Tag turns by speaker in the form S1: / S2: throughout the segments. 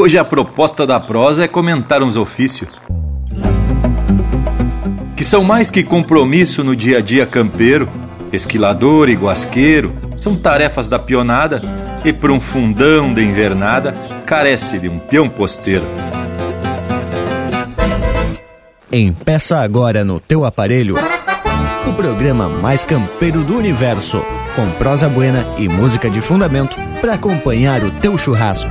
S1: Hoje a proposta da prosa é comentar uns ofícios que são mais que compromisso no dia a dia campeiro, esquilador e guasqueiro, são tarefas da pionada e para um fundão de invernada carece de um peão posteiro.
S2: Empeça agora no teu aparelho o programa mais campeiro do universo, com prosa buena e música de fundamento para acompanhar o teu churrasco.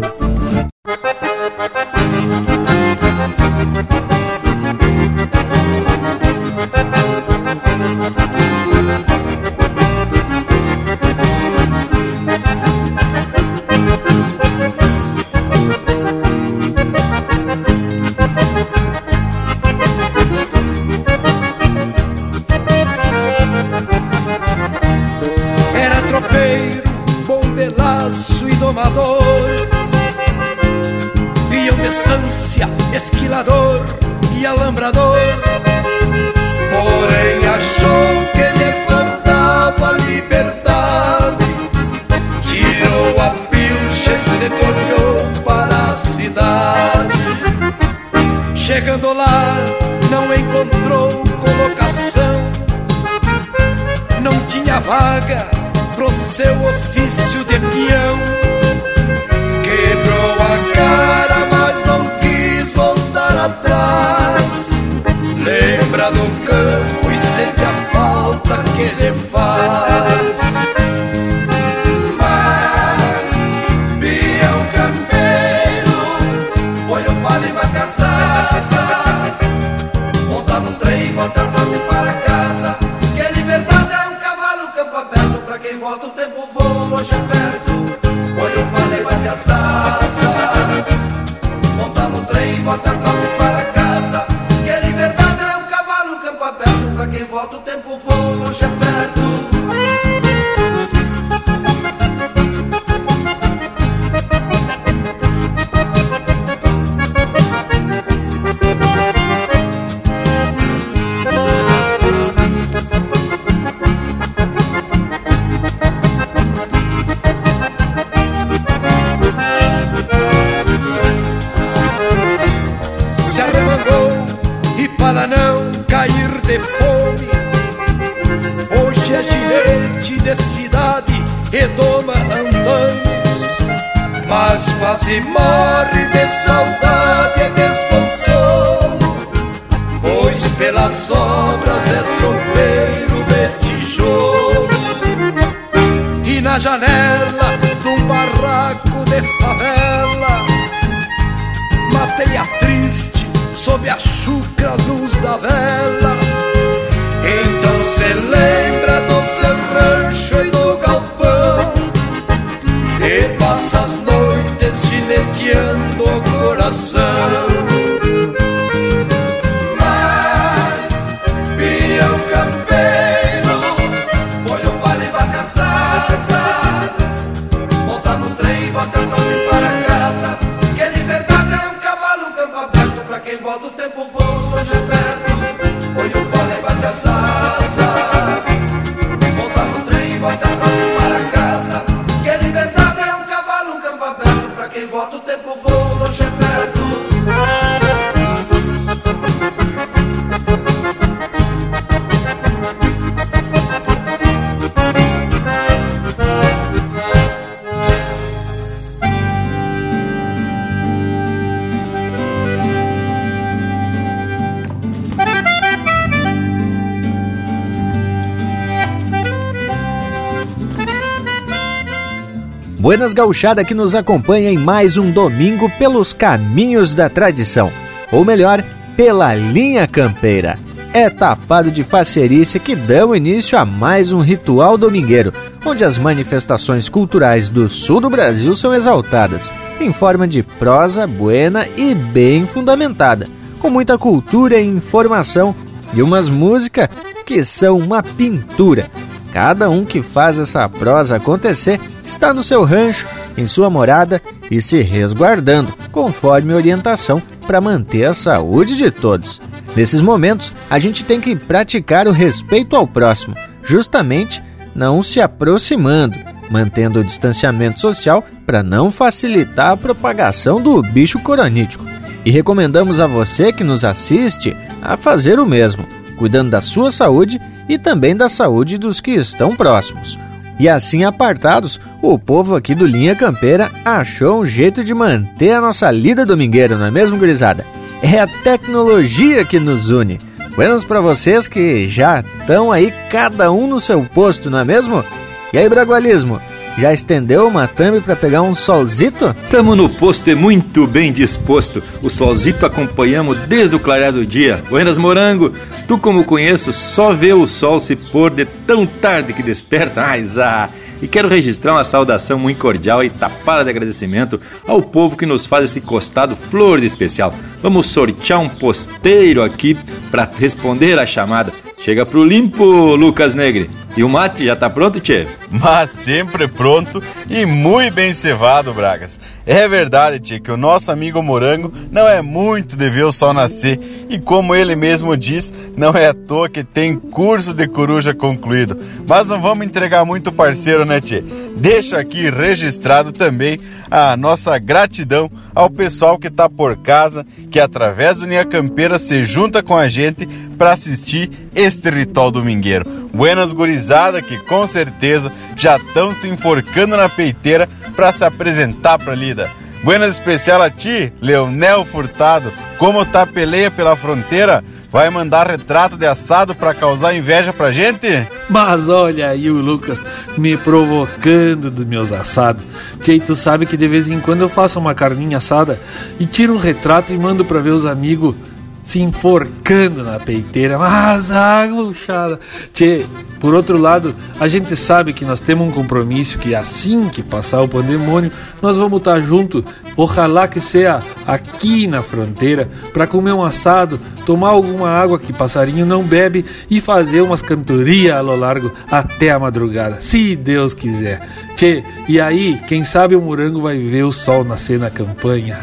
S2: Buenas gauchada que nos acompanha em mais um domingo pelos caminhos da tradição, ou melhor, pela linha campeira. É tapado de faceirice que dão início a mais um ritual domingueiro, onde as manifestações culturais do sul do Brasil são exaltadas, em forma de prosa buena e bem fundamentada, com muita cultura e informação, e umas músicas que são uma pintura Cada um que faz essa prosa acontecer está no seu rancho, em sua morada
S3: e se resguardando, conforme orientação para manter a saúde de todos. Nesses momentos, a gente tem que praticar o respeito ao próximo, justamente não se aproximando, mantendo o distanciamento social para não facilitar a propagação do bicho coronítico. E recomendamos a você que nos assiste a fazer o mesmo, cuidando da sua saúde e também da saúde dos que estão próximos. E assim apartados, o povo aqui do Linha Campeira achou um jeito de manter a nossa lida domingueira, não é mesmo, gurizada? É a tecnologia que nos une. Buenos para vocês que já estão aí cada um no seu posto, não é mesmo? E aí, Bragualismo, já estendeu uma thumb para pegar um solzito?
S1: Tamo no posto e muito bem disposto. O solzito acompanhamos desde o clarear do dia. Buenas Morango, tu como conheço, só vê o sol se pôr de tão tarde que desperta. Ai, ah, e quero registrar uma saudação muito cordial e tapada de agradecimento ao povo que nos faz esse costado flor de especial. Vamos sortear um posteiro aqui para responder a chamada. Chega pro limpo, Lucas Negre. E o mate já tá pronto, Tchê?
S4: Mas sempre pronto e muito bem cevado, Bragas. É verdade, Tchê, que o nosso amigo Morango não é muito de ver o sol nascer. E como ele mesmo diz, não é à toa que tem curso de coruja concluído. Mas não vamos entregar muito parceiro, né, Tchê? Deixo aqui registrado também a nossa gratidão ao pessoal que tá por casa, que através do Linha Campeira se junta com a gente para assistir este ritual domingueiro. Buenas gurizada que com certeza já estão se enforcando na peiteira para se apresentar para lida. Buenas especial a ti, Leonel Furtado. Como tá peleia pela fronteira? Vai mandar retrato de assado para causar inveja pra gente?
S5: Mas olha aí o Lucas me provocando dos meus assados. Tchê, tu sabe que de vez em quando eu faço uma carninha assada e tiro um retrato e mando pra ver os amigos se enforcando na peiteira, mas aguchada. Tchê, por outro lado, a gente sabe que nós temos um compromisso que assim que passar o pandemônio, nós vamos estar junto, ojalá que seja aqui na fronteira, para comer um assado, tomar alguma água que passarinho não bebe e fazer umas cantorias a lo largo até a madrugada, se Deus quiser. Tchê, e aí, quem sabe o morango vai ver o sol nascer na campanha.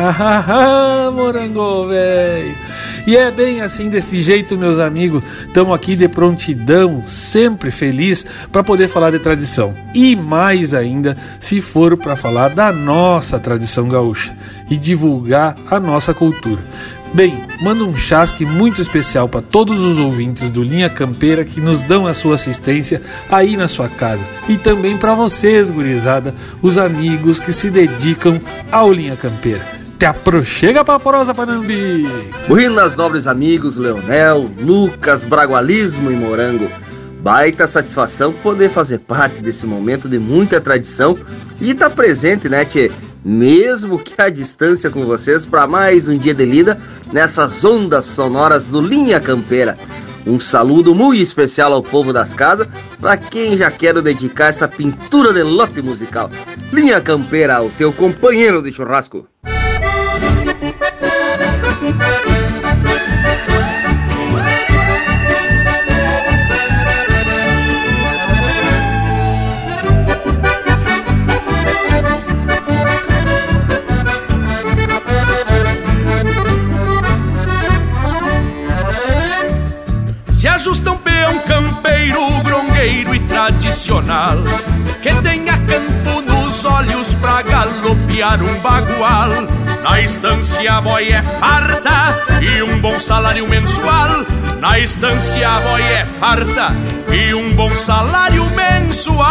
S5: Morango, velho. E é bem assim, desse jeito, meus amigos. Estamos aqui de prontidão, sempre feliz para poder falar de tradição. E mais ainda, se for para falar da nossa tradição gaúcha e divulgar a nossa cultura. Bem, mando um chasque muito especial para todos os ouvintes do Linha Campeira que nos dão a sua assistência aí na sua casa. E também para vocês, gurizada, os amigos que se dedicam ao Linha Campeira. Te aproxega Porosa Panambi!
S6: Buenas, nobres amigos Leonel, Lucas, Bragualismo e Morango. Baita satisfação poder fazer parte desse momento de muita tradição e estar tá presente, né, tchê? Mesmo que à distância com vocês para mais um dia de lida nessas ondas sonoras do Linha Campeira. Um saludo muito especial ao povo das casas, para quem já quero dedicar essa pintura de lote musical. Linha Campeira, o teu companheiro de churrasco.
S7: Ajusta um campeiro, grongueiro e tradicional Que tenha campo nos olhos pra galopear um bagual na estância a boia é farta e um bom salário mensual. Na estância a boia é farta e um bom salário mensual.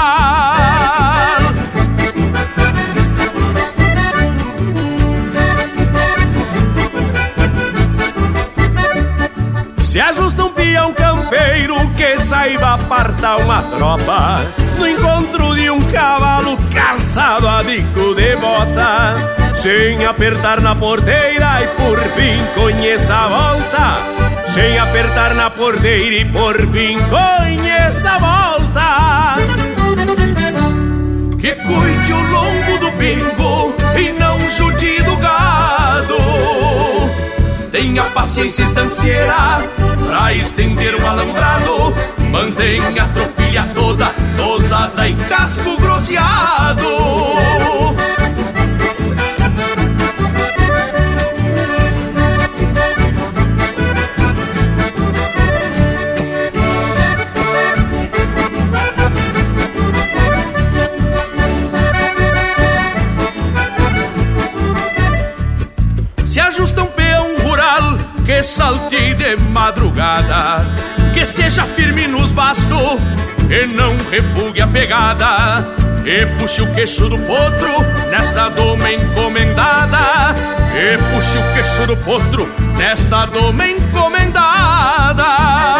S7: Se ajusta um peão campeiro que saiba apartar uma tropa No encontro de um cavalo calçado a bico de bota sem apertar na porteira e por fim conheça a volta. Sem apertar na porteira e por fim conheça a volta. Que cuide o lombo do pingo e não Tenha paciência estanciera pra estender o alambrado. Mantenha a tropilha toda tosada e casco grosseado.
S8: Se ajustam que salte de madrugada, que seja firme nos bastos e não refugue a pegada, e puxe o queixo do potro nesta doma encomendada, e puxe o queixo do potro nesta doma encomendada.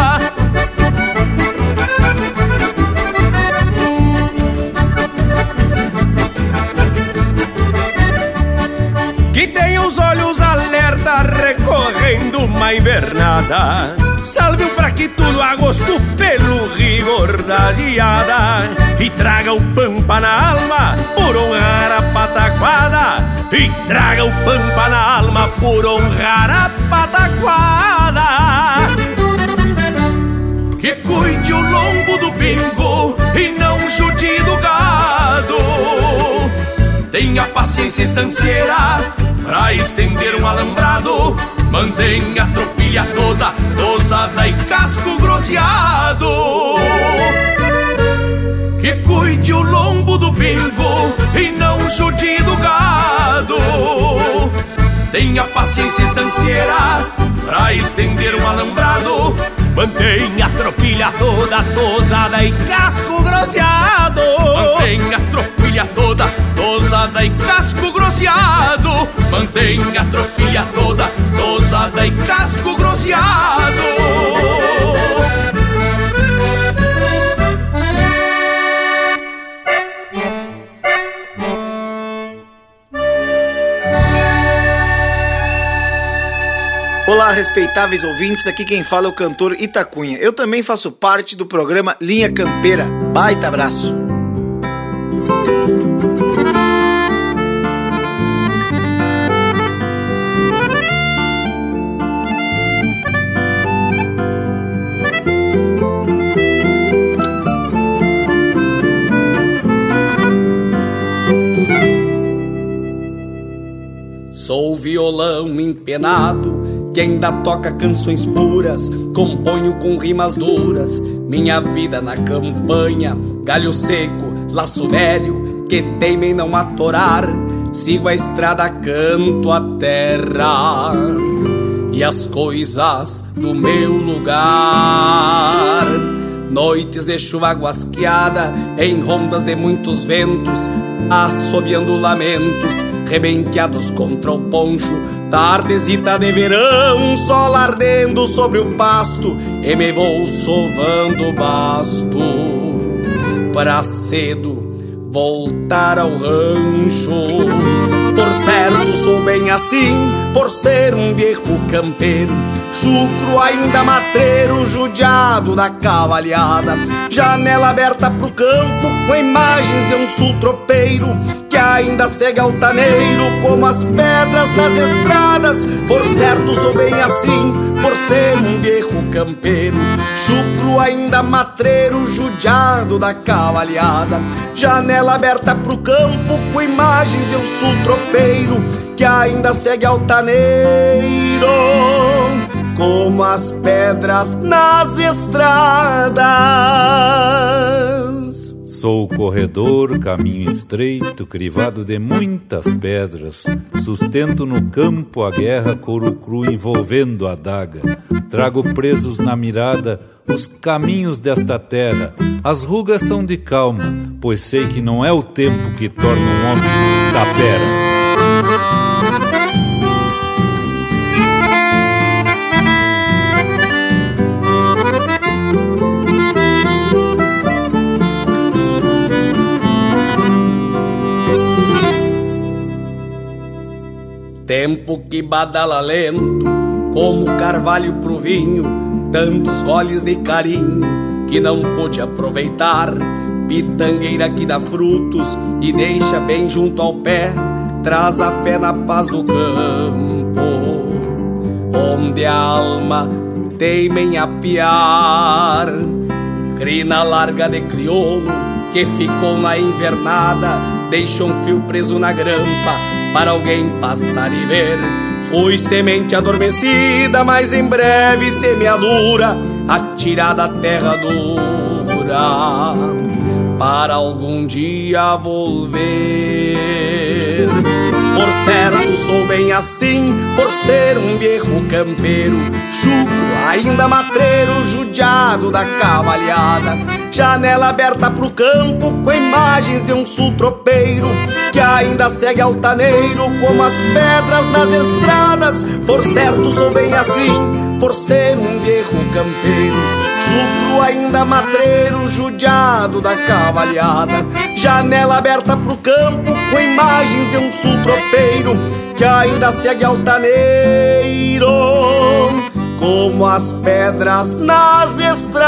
S8: Uma invernada. Salve um fraquito do agosto pelo rigor da geada e traga o pampa na alma por honrar a pataquada. E traga o pampa na alma por honrar a pataquada. Que cuide o lombo do pingo e não jude do gado. Tenha paciência estanceira pra estender um alambrado. Mantenha a tropilha toda dosada e casco groseado. Que cuide o lombo do pingo e não jude do gado. Tenha paciência estancieira pra estender um alambrado. Mantenha a tropilha toda tosada e casco groseado. Mantenha a tropilha toda tosada e casco groseado. Mantenha a tropilha toda tosada e casco groseado.
S9: Olá, respeitáveis ouvintes, aqui quem fala é o cantor Itacunha. Eu também faço parte do programa Linha Campeira. Baita abraço!
S10: Violão empenado que ainda toca canções puras, componho com rimas duras, minha vida na campanha, galho seco, laço velho, que teimem não atorar, sigo a estrada, canto a terra e as coisas do meu lugar. Noites de chuva guasqueada, em rondas de muitos ventos, assobiando lamentos, rebenqueados contra o poncho, Tardezita de verão, sol ardendo sobre o pasto, e me vou sovando basto para cedo voltar ao rancho. Por certo, sou bem assim, por ser um viejo campeiro, chucro ainda matreiro, judiado da cavalhada. Janela aberta pro campo, com imagens de um sul tropeiro que ainda segue altaneiro como as pedras das estradas. Por certo, sou bem assim, por ser um viejo campeiro, chucro ainda matreiro, judiado da cavalhada. Janela aberta pro campo com imagens de um sul tropeiro que ainda segue altaneiro como as pedras nas estradas.
S11: Sou corredor, caminho estreito, crivado de muitas pedras. Sustento no campo a guerra, couro cru envolvendo a daga. Trago presos na mirada os caminhos desta terra. As rugas são de calma, pois sei que não é o tempo que torna um homem tapera.
S10: Tempo que badala lento, como carvalho pro vinho, tantos goles de carinho que não pude aproveitar. Pitangueira que dá frutos e deixa bem junto ao pé, traz a fé na paz do campo, onde a alma teima em apiar. Crina larga de crioulo que ficou na invernada, deixa um fio preso na grampa para alguém passar e ver. Fui semente adormecida, mas em breve semeadura, atirada à terra dura, para algum dia volver. Por certo, sou bem assim, por ser um viejo campeiro, chucro, ainda matreiro, judiado da cavalhada. Janela aberta pro campo com imagens de um sul tropeiro que ainda segue altaneiro como as pedras nas estradas. Por certo, sou bem assim, por ser um viejo campeiro. Chucro ainda matreiro, judiado da cavalhada. Janela aberta pro campo com imagens de um sul tropeiro que ainda segue altaneiro como as pedras nas estradas.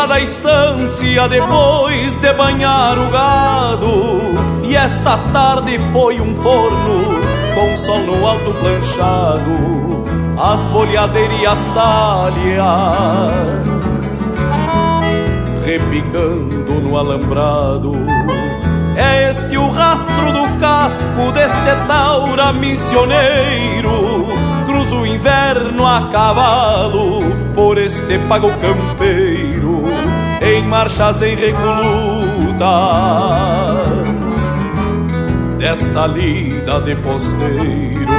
S12: Lá da estância depois de banhar o gado. E esta tarde foi um forno com sol no alto planchado, as boleadeiras e as talhas repicando no alambrado. É este o rastro do casco deste taura missioneiro cruzo o inverno a cavalo por este pago campeiro em marchas em recolutas desta lida de posteiro.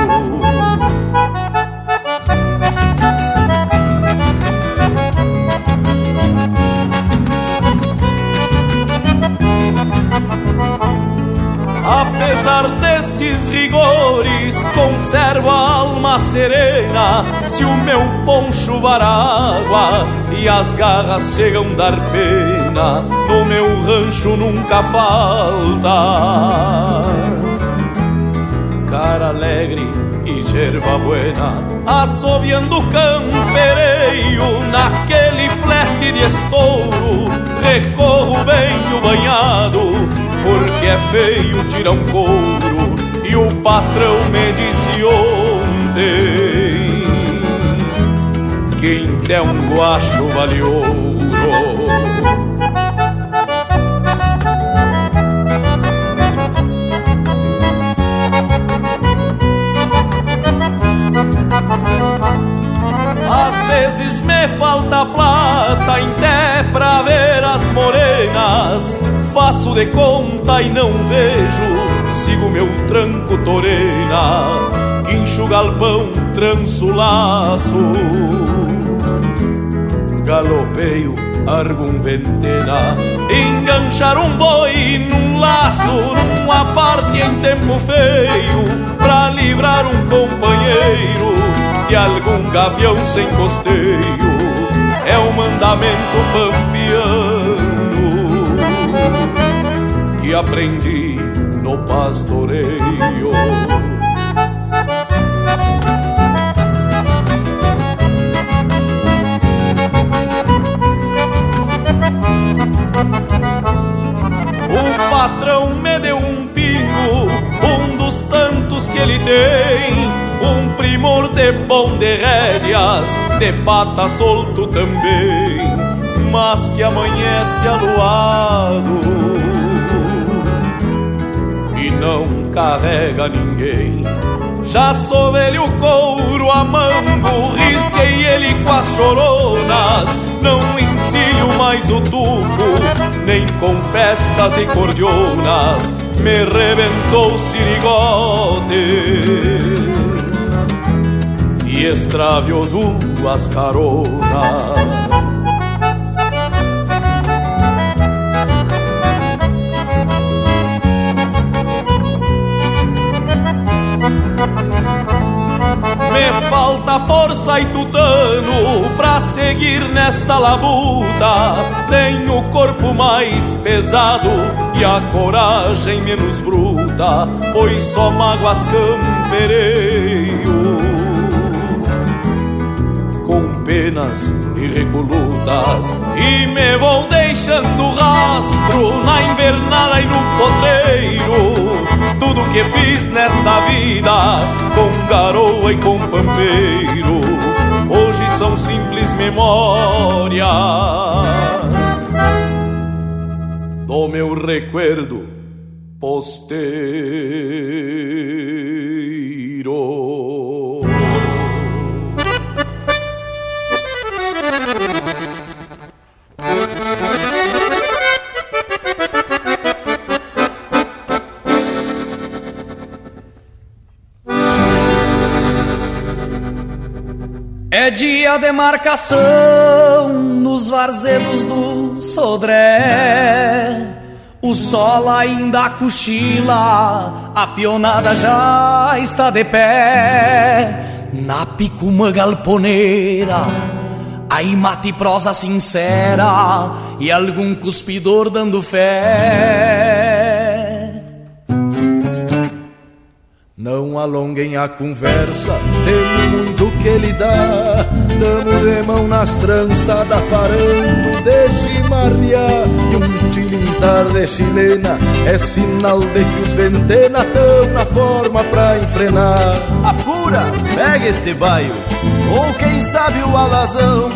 S12: Apesar desses rigores, conservo a alma serena. Se o meu poncho var água e as garras chegam dar pena, no meu rancho nunca falta. Cara alegre e gerva buena, assobiando campereio naquele flete de estouro, recorro bem o banhado porque é feio tirar um couro e o patrão me disse ontem que até um guacho vale ouro. Às vezes me falta plata até pra ver as morenas. Faço de conta e não vejo, sigo meu tranco torena, guincho galpão, tranço laço, galopeio, argum ventena, enganchar um boi num laço, numa parte em tempo feio, pra livrar um companheiro de algum gavião sem costeio, é o mandamento pampiano que aprendi no pastoreio. O patrão me deu um pingo, um dos tantos que ele tem. Um primor de bom de rédeas, de pata solto também, mas que amanhece aluado não carrega ninguém. Já sou velho couro a mango, risquei ele com as choronas. Não ensino mais o tufo, nem com festas e cordionas. Me rebentou o sirigote e extraviou duas caronas. Força e tutano pra seguir nesta labuta. Tenho o corpo mais pesado e a coragem menos bruta, pois só mágoas campereio. Com
S13: penas e recolutas E me vou deixando rastro na invernada e no potreiro. Tudo que fiz nesta vida com garoa e com pampeiro Hoje são simples memórias Do meu recuerdo posteiro É dia de marcação nos varzedos do Sodré. O sol ainda cochila, a pionada já está de pé. Na picuma galponeira, aí mate prosa sincera e algum cuspidor dando fé.
S2: Não alonguem a conversa, tem muito que lhe dá. Damos de mão nas trançadas, parando de chimarrear. E um tilintar de chilena é sinal de que os ventena tão na forma pra enfrenar.
S14: Apura, pega este baio, ou quem sabe o alazão.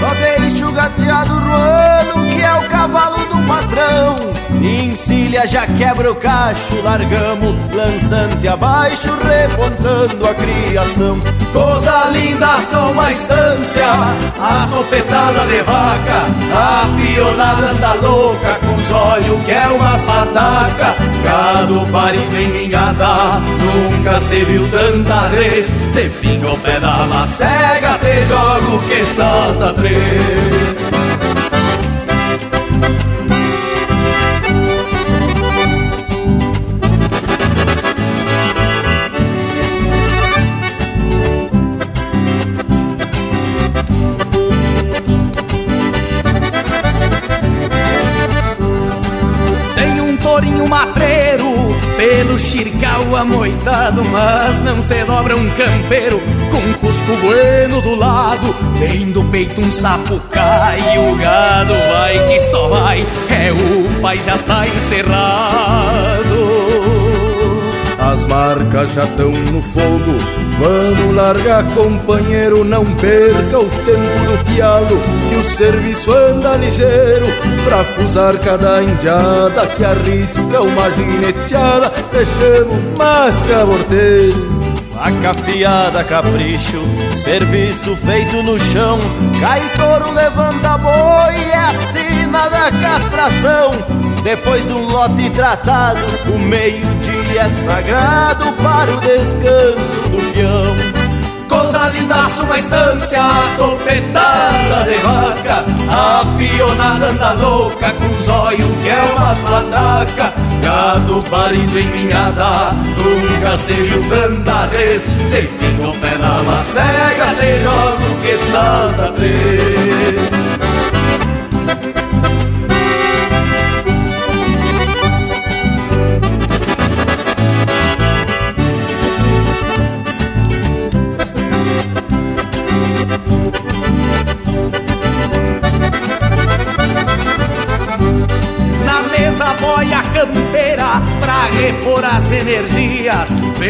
S14: Só deixa o gateado roando, é o cavalo do patrão. Encilha, já quebra o cacho, largamos lançante abaixo, repontando a criação. Coisa linda, só uma estância, a topetada de vaca, a pionada anda louca, com os olhos que é umas fataca. Gado parido em mingada, nunca se viu tanta vez. Se fica o pé da macega, te jogo que salta três.
S13: Tourinho matreiro Pelo xircal amoitado Mas não se dobra um campeiro Com cusco bueno do lado Vem do peito um sapo cai E o gado vai que só vai É o pai já está encerrado
S2: as marcas já estão no fogo. Vamos largar, companheiro, não perca o tempo do pialo, que o serviço anda ligeiro pra fusar cada indiada que arrisca uma gineteada. Deixamos mais caborteiro.
S14: Faca afiada, capricho, serviço feito no chão. Cai touro, levanta boi, é a sina da castração. Depois de um lote tratado, o meio-dia é sagrado para o descanso do peão. Coisa lindaça, uma estância, topetada de vaca A pionada anda louca, com olhos que é umas pataca Gado parido em minhada, nunca se viu tanta vez. Se fica pé na macega, te jogo que salta três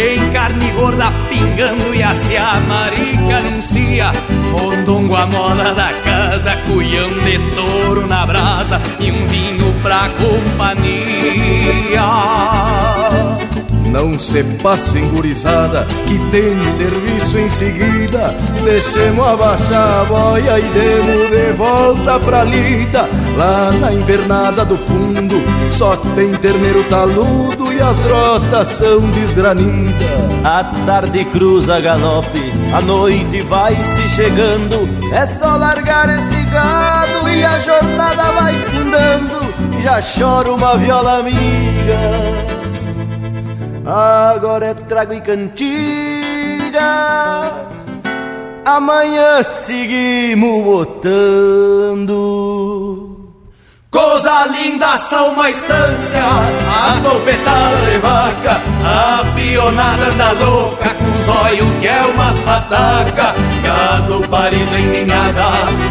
S13: Vem carne gorda pingando e a marica anuncia. Mondongo a moda da casa, cuião de touro na brasa e um vinho pra companhia.
S2: Não se passem gurizada, que tem serviço em seguida. Deixemos abaixar a boia e demos de volta pra lida. Lá na invernada do fundo, só tem terneiro taludo e as grotas são desgranidas.
S14: A tarde cruza galope, a noite vai se chegando. É só largar este gado e a jornada vai findando. Já chora uma viola amiga. Agora é trago e cantiga. Amanhã seguimos botando. Coisa linda, só uma estância A topetada de vaca A pionada da louca Com olhos que é uma
S13: nas patacas, gado parido em ninhada,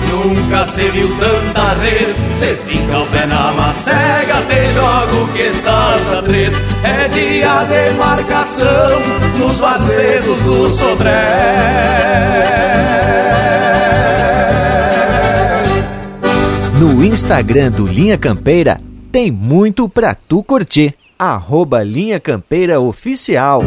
S13: nunca se viu tanta res. Cê fica o pé na macega, te jogo que salta três. É dia de marcação nos vazedos do Sodré.
S3: No Instagram do Linha Campeira tem muito pra tu curtir. Arroba Linha Campeira Oficial.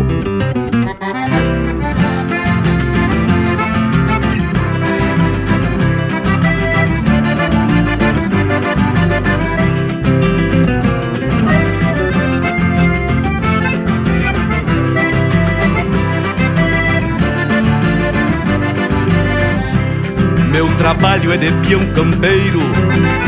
S14: Meu trabalho é de peão campeiro,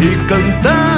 S14: E cantando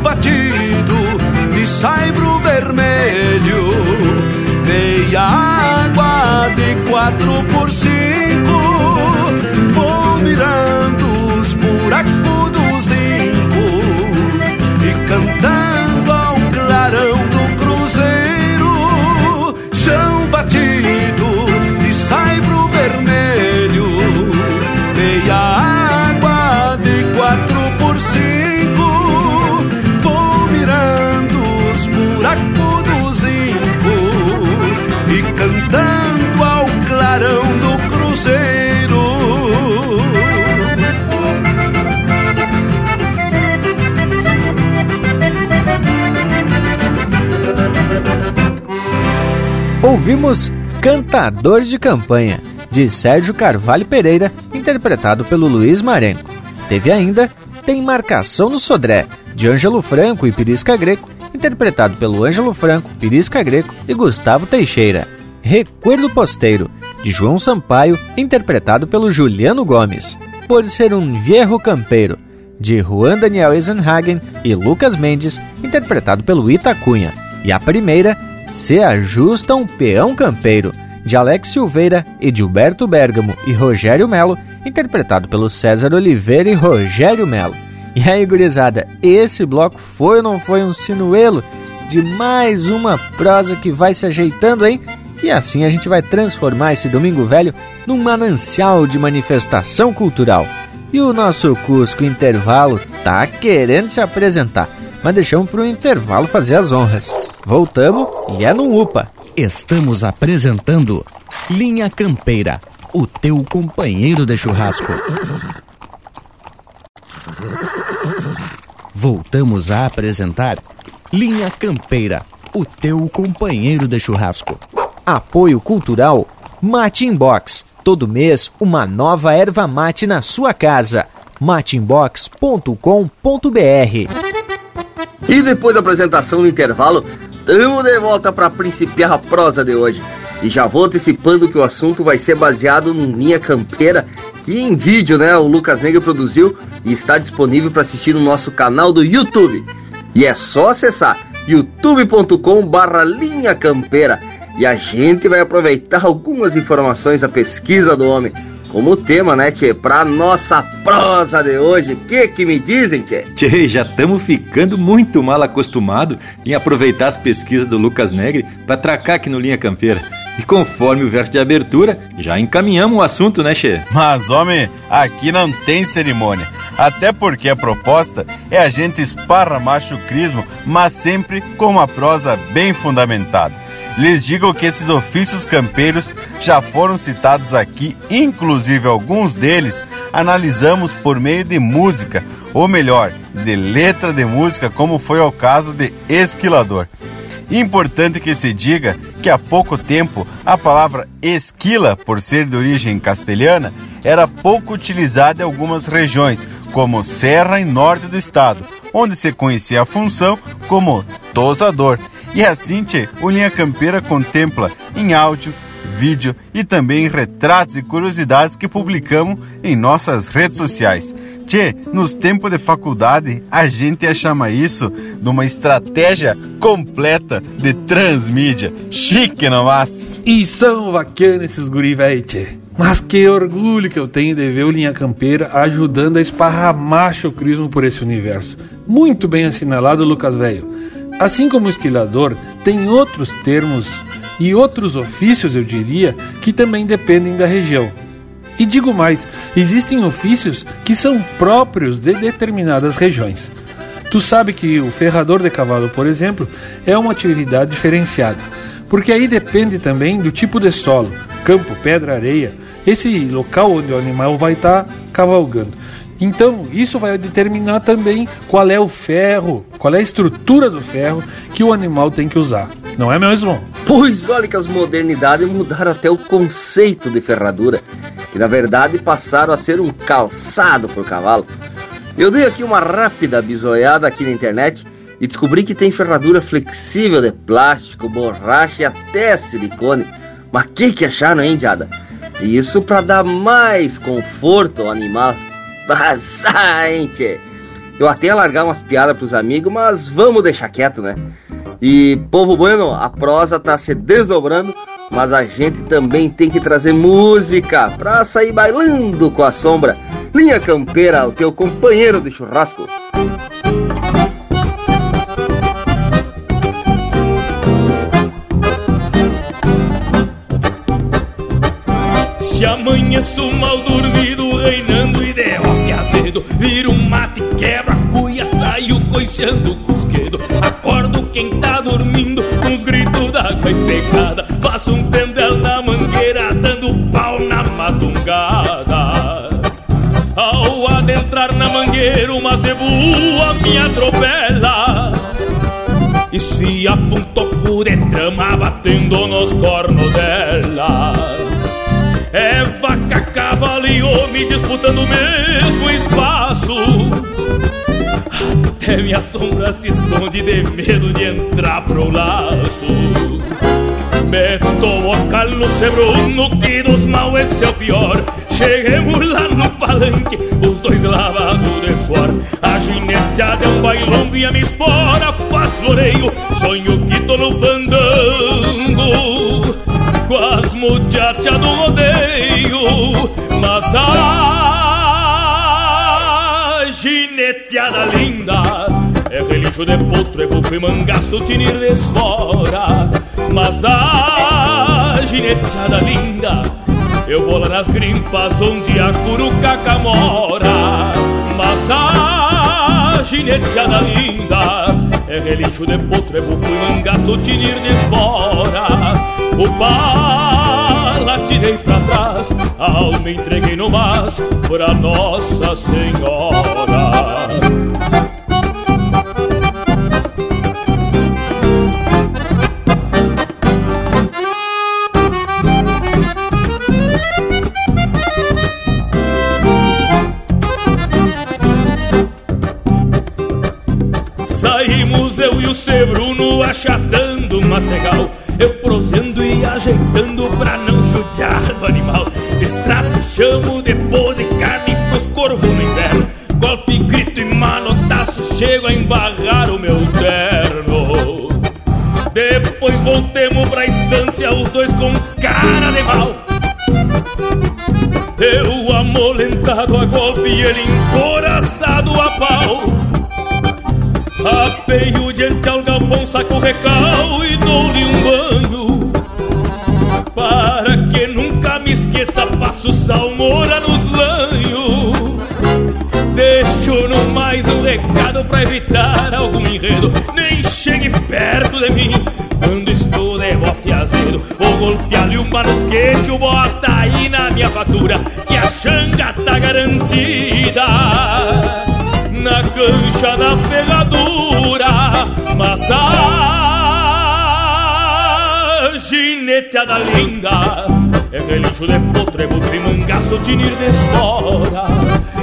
S14: batido de saibro vermelho. Meia água de quatro por cinco Vou mirando
S3: Ouvimos Cantador de Campanha, de Sérgio Carvalho Pereira, interpretado pelo Luiz Marenco. Teve ainda Tem Marcação no Sodré, de Ângelo Franco e Pirisca Greco, interpretado pelo Ângelo Franco, Pirisca Greco e Gustavo Teixeira. Recuerdo Posteiro, de João Sampaio, interpretado pelo Juliano Gomes. Por ser um viejo campeiro, de Juan Daniel Eisenhagen e Lucas Mendes, interpretado pelo Itacunha. E a primeira, Se um Peão Campeiro, de Alex Silveira, Edilberto Bergamo e Rogério Melo, interpretado pelo César Oliveira e Rogério Melo. E aí, gurizada, esse bloco foi ou não foi um sinuelo de mais uma prosa que vai se ajeitando, hein? E assim a gente vai transformar esse Domingo Velho num manancial de manifestação cultural. E o nosso Cusco Intervalo tá querendo se apresentar, mas deixamos para o intervalo fazer as honras. Voltamos e é no UPA.
S15: Estamos apresentando Linha Campeira, o teu companheiro de churrasco. Voltamos a apresentar Linha Campeira, o teu companheiro de churrasco.
S3: Apoio Cultural Mate Box. Todo mês, uma nova erva mate na sua casa. mateinbox.com.br
S6: E depois da apresentação do intervalo, estamos de volta para principiar a prosa de hoje. E já vou antecipando que o assunto vai ser baseado num linha campeira que em vídeo, né, o Lucas Negro produziu e está disponível para assistir no nosso canal do YouTube. E é só acessar youtube.com/barra linha campeira e a gente vai aproveitar algumas informações da pesquisa do homem. Como tema, né, Tchê? Pra nossa prosa de hoje. O que que me dizem, Tchê?
S1: Tchê, já estamos ficando muito mal acostumado em aproveitar as pesquisas do Lucas Negri para tracar aqui no Linha Campeira. E conforme o verso de abertura, já encaminhamos o assunto, né, Tchê?
S4: Mas, homem, aqui não tem cerimônia. Até porque a proposta é a gente esparramar chucrismo, mas sempre com uma prosa bem fundamentada. Lhes digo que esses ofícios campeiros já foram citados aqui, inclusive alguns deles analisamos por meio de música, ou melhor, de letra de música, como foi o caso de Esquilador. Importante que se diga que há pouco tempo a palavra esquila, por ser de origem castelhana, era pouco utilizada em algumas regiões, como Serra e Norte do estado, onde se conhecia a função como tosador. E assim, o Linha Campeira contempla em áudio, vídeo e também retratos e curiosidades que publicamos em nossas redes sociais. Tchê, nos tempos de faculdade, a gente ia chamar isso de uma estratégia completa de transmídia. Chique, não mas?
S5: E são bacanas esses guri, véi, tchê. Mas que orgulho que eu tenho de ver o Linha Campeira ajudando a esparramar chocrismo por esse universo. Muito bem assinalado, Lucas Velho. Assim como o esquilador, tem outros termos e outros ofícios, eu diria, que também dependem da região. E digo mais, existem ofícios que são próprios de determinadas regiões. Tu sabe que o ferrador de cavalo, por exemplo, é uma atividade diferenciada, porque aí depende também do tipo de solo, campo, pedra, areia, esse local onde o animal vai estar tá cavalgando. Então, isso vai determinar também qual é o ferro, qual é a estrutura do ferro que o animal tem que usar. Não é mesmo?
S6: Pois olha que as modernidades mudaram até o conceito de ferradura, que na verdade passaram a ser um calçado por cavalo. Eu dei aqui uma rápida bisoiada aqui na internet e descobri que tem ferradura flexível de plástico, borracha e até silicone. Mas que que acharam, hein, Diada? Isso para dar mais conforto ao animal. Bastante. Eu até ia largar umas piadas pros amigos, mas vamos deixar quieto, né? E, povo bueno, a prosa tá se desdobrando, mas a gente também tem que trazer música pra sair bailando com a sombra. Linha Campeira, o teu companheiro de churrasco.
S7: Se amanheço mal dormido, reinando e azedo, vira um mate, quebra a cuia, saio coiceando o cusquedo. Acordo quem tá dormindo, com os gritos d'água e pegada. Faço um tendel na mangueira, dando pau na madrugada. Ao adentrar na mangueira, uma zebua me atropela. E se apontou de trama batendo nos cornos dela. É vaca, e homem disputando o mesmo espaço. Até minha sombra se esconde de medo de entrar pro laço. Meto o calo sebruno que dos mal esse é o pior. Cheguemos lá no palanque, os dois lavados de suor. A gineteada é um bailongo e a minha espora faz floreio. Sonho que tô no fandango com as muchachas do rodeio, mas a gineteada linda É relincho de potro, é bufo mangaço, tinir de esfora Mas a gineteada linda Eu vou lá nas grimpas onde a curucaca mora Mas a gineteada linda É relincho de potro, é bufo mangaço, tinir de esfora O bala tirei pra trás A alma entreguei no mas Pra Nossa Senhora. Saímos eu e o Sebruno achatando uma cegal Eu prosendo e ajeitando pra não judiar do animal Destrato, chamo de de carne pros corvos no inverno. Golpe, grito e manotaço chego a embarrar o meu terno. Depois voltemos pra estância os dois com cara de mal. Eu amolentado a golpe e ele encoraçado a pau. Apeio diante ao galpão, saco o recal Nem chegue perto de mim. Quando estou de bofe azedo Ou golpear-lhe uma nos queixos, bota aí na minha fatura Que a xanga tá garantida. Na cancha da ferradura, mas a gineteada linda é relincho de potrebo, mangaço, tinir de espora,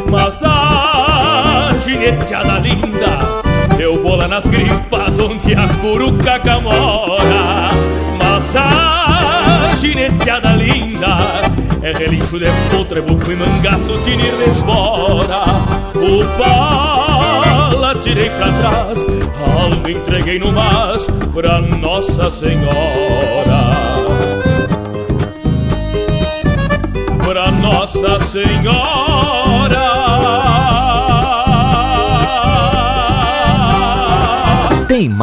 S7: mas a gineteada linda eu vou lá nas gripas onde a curucaca mora, mas a gineteada linda é relincho de potrebo, mangaço, tinir de espora. O pala tirei pra trás, alma entreguei no mas pra Nossa Senhora. Pra Nossa Senhora.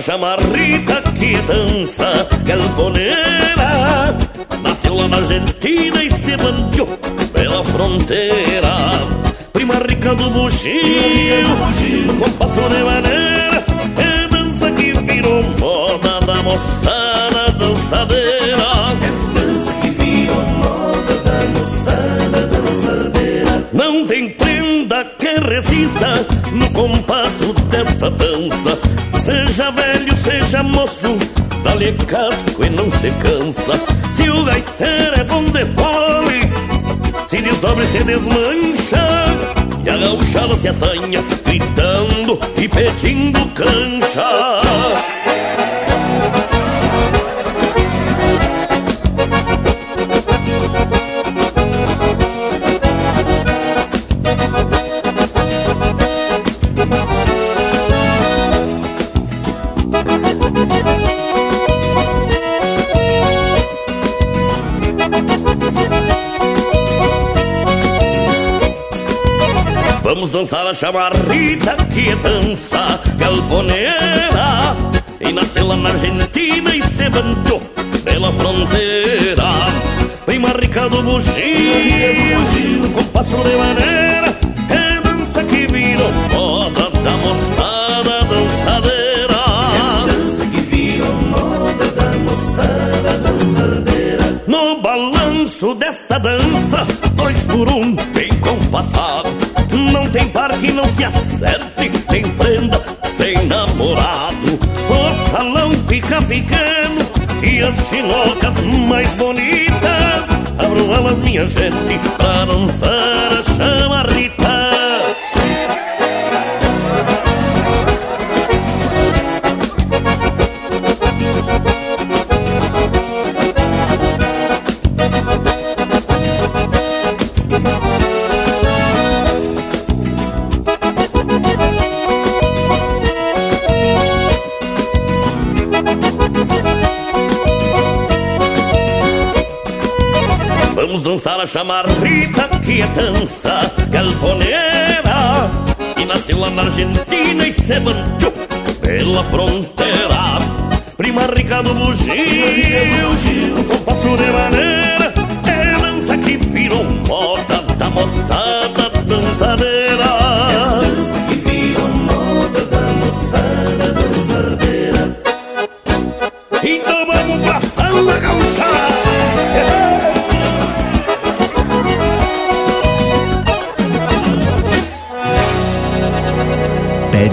S16: A chamarrita que dança galponeira Nasceu lá na Argentina e se bandiou pela fronteira. Prima rica do bugio, no compasso de maneira É dança que virou moda da moçada dançadeira. É dança que virou moda da moçada dançadeira. Não tem prenda que resista no compasso desta dança. Seja moço, dá-lhe casco e não se cansa. Se o gaiteiro é bom de fole, se desdobra e se desmancha. E a gauchada se assanha, gritando e pedindo cancha. Vamos dançar a chamarrita que é dança galponeira. E nasceu lá na Argentina e se bandiou pela fronteira. Prima rica do bugio, com passo de maneira É dança que virou moda da moçada dançadeira. É dança que virou moda da moçada dançadeira. No balanço desta dança, dois por um, bem compassado não tem par que não se acerte, tem prenda sem namorado. O salão fica pequeno e as chinocas mais bonitas. Abro elas, minha gente, pra dançar a chamarrita. Vamos dançar a chamarrita que é dança galponeira E nasceu lá na Argentina e se manchou pela fronteira. Prima rica do bugio, um compasso de maneira É dança que virou moda da moçada dançadeira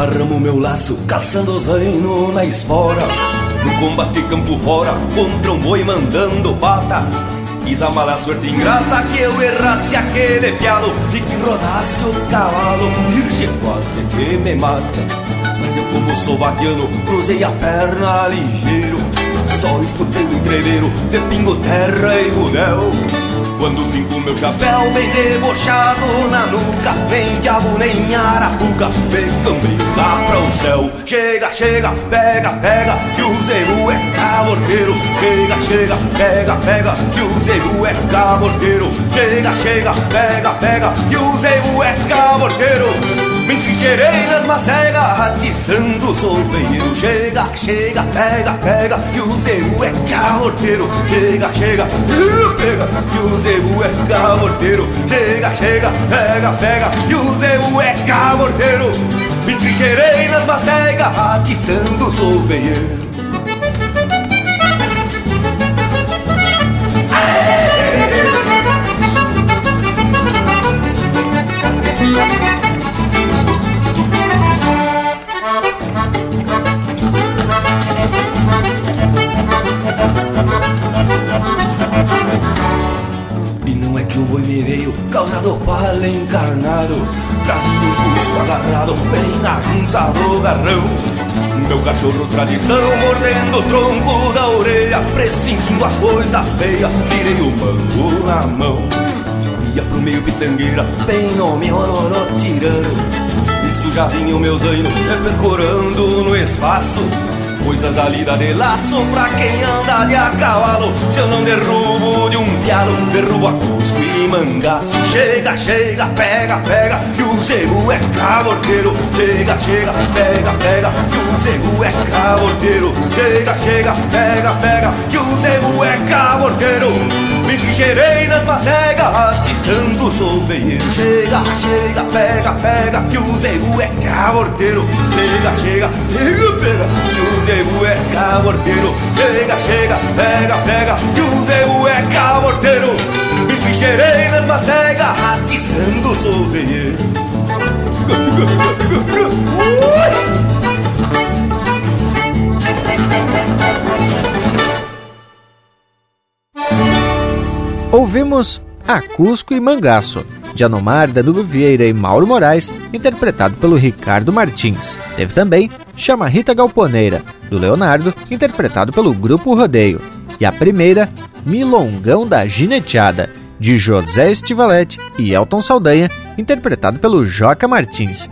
S14: Esparramo meu laço, calçando o zaino na espora. No combate campo fora, contra um boi mandando pata. Quis a sorte ingrata que eu errasse aquele pialo. E que rodasse o cavalo, virgem quase que me mata. Mas eu como sou vaquiano, cruzei a perna ligeiro. Só escutei o entreveiro de pingo, terra e budel quando vim com meu chapéu bem debochado na nuca Vem diabo nem arapuca, vem também lá para o céu. Chega, chega, pega, pega, que o zeru é cabordeiro Chega, chega, pega, pega, que o zeru é cabordeiro Chega, chega, pega, pega, que o zeru é cabordeiro me trincheirei nas macegas, atiçando o solveiro Chega, chega, pega, pega, que o zeru é cabordeiro Chega, chega, pega, que o zeru é cabordeiro Chega, chega, pega, pega, que o zeru é cabordeiro Me trincheirei nas macegas, atiçando o solveiro encarnado Trazia o cusco agarrado bem na junta do garrão. Meu cachorro tradição mordendo o tronco da orelha Pressentindo a coisa feia, tirei o mango na mão. Ia pro meio pitangueira, bem no meu tirando. Isso já vinha o meu zaino repercorando no espaço Coisas da lida de laço pra quem anda de a cavalo. Se eu não derrubo de um pialo, derrubo a cusco e mangaço. Chega, chega, pega, pega, que o zebu é cabordeiro Chega, chega, pega, pega, que o zebu é cabordeiro Chega, chega, pega, pega, que o zebu é cabordeiro Me trincheirei nas macegas, atiçando o solveiro Chega, chega, pega, pega, que o zebu é cabordeiro Chega, chega, pega, pega, que o zebu é cabordeiro Chega, chega, pega, pega, que o zebu é cabordeiro Me trincheirei nas macegas, atiçando o solveiro
S3: Ouvimos Acusco e Mangaço, de Anomar Danilo Vieira e Mauro Moraes, interpretado pelo Ricardo Martins. Teve também Chama Rita Galponeira, do Leonardo, interpretado pelo Grupo Rodeio. E a primeira, Milongão da Gineteada, de José Estivalete e Elton Saldanha, interpretado pelo Joca Martins.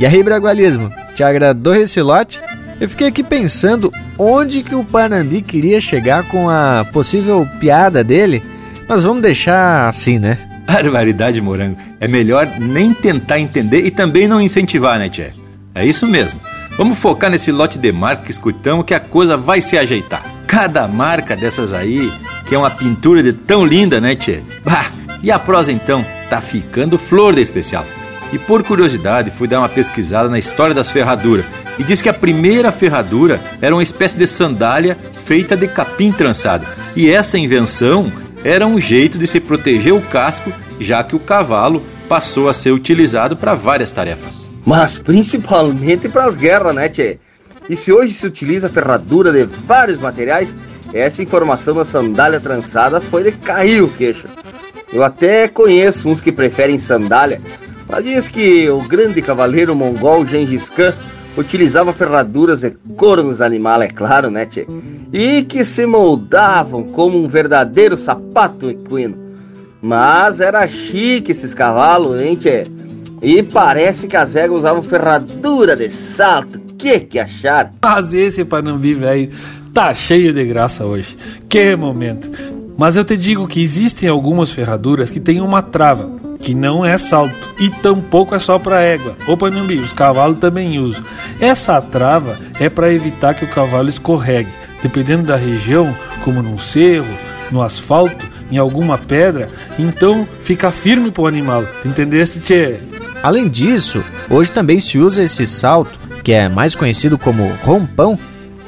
S3: E aí, Bragualismo, te agradou esse lote? Eu fiquei aqui pensando onde que o Panambi queria chegar com a possível piada dele, mas vamos deixar assim, né?
S1: Barbaridade, Morango. É melhor nem tentar entender e também não incentivar, né, Tchê? É isso mesmo. Vamos focar nesse lote de marca que escutamos que a coisa vai se ajeitar. Cada marca dessas aí, que é uma pintura de tão linda, né, Tchê? Bah, e a prosa então? Tá ficando flor de especial. E por curiosidade, fui dar uma pesquisada na história das ferraduras e diz que a primeira ferradura era uma espécie de sandália feita de capim trançado. E essa invenção era um jeito de se proteger o casco, já que o cavalo passou a ser utilizado para várias tarefas.
S6: Mas principalmente para as guerras, né, Tchê? E se hoje se utiliza ferradura de vários materiais, essa informação da sandália trançada foi de cair o queixo. Eu até conheço uns que preferem sandália, mas diz que o grande cavaleiro mongol Gengis Khan utilizava ferraduras e couro nos animais, é claro, né, tchê? E que se moldavam como um verdadeiro sapato equino. Mas era chique esses cavalos, hein, tchê? E parece que as éguas usavam ferradura de salto. Que que acharam?
S5: Mas esse Panambi, velho, tá cheio de graça hoje. Que momento. Mas eu te digo que existem algumas ferraduras que têm uma trava, que não é salto, e tampouco é só para égua. Ô Panambi, os cavalos também usam. Essa trava é para evitar que o cavalo escorregue. Dependendo da região, como no cerro, no asfalto, em alguma pedra, então fica firme pro animal. Entendeste, tchê?
S3: Além disso, hoje também se usa esse salto, que é mais conhecido como rompão,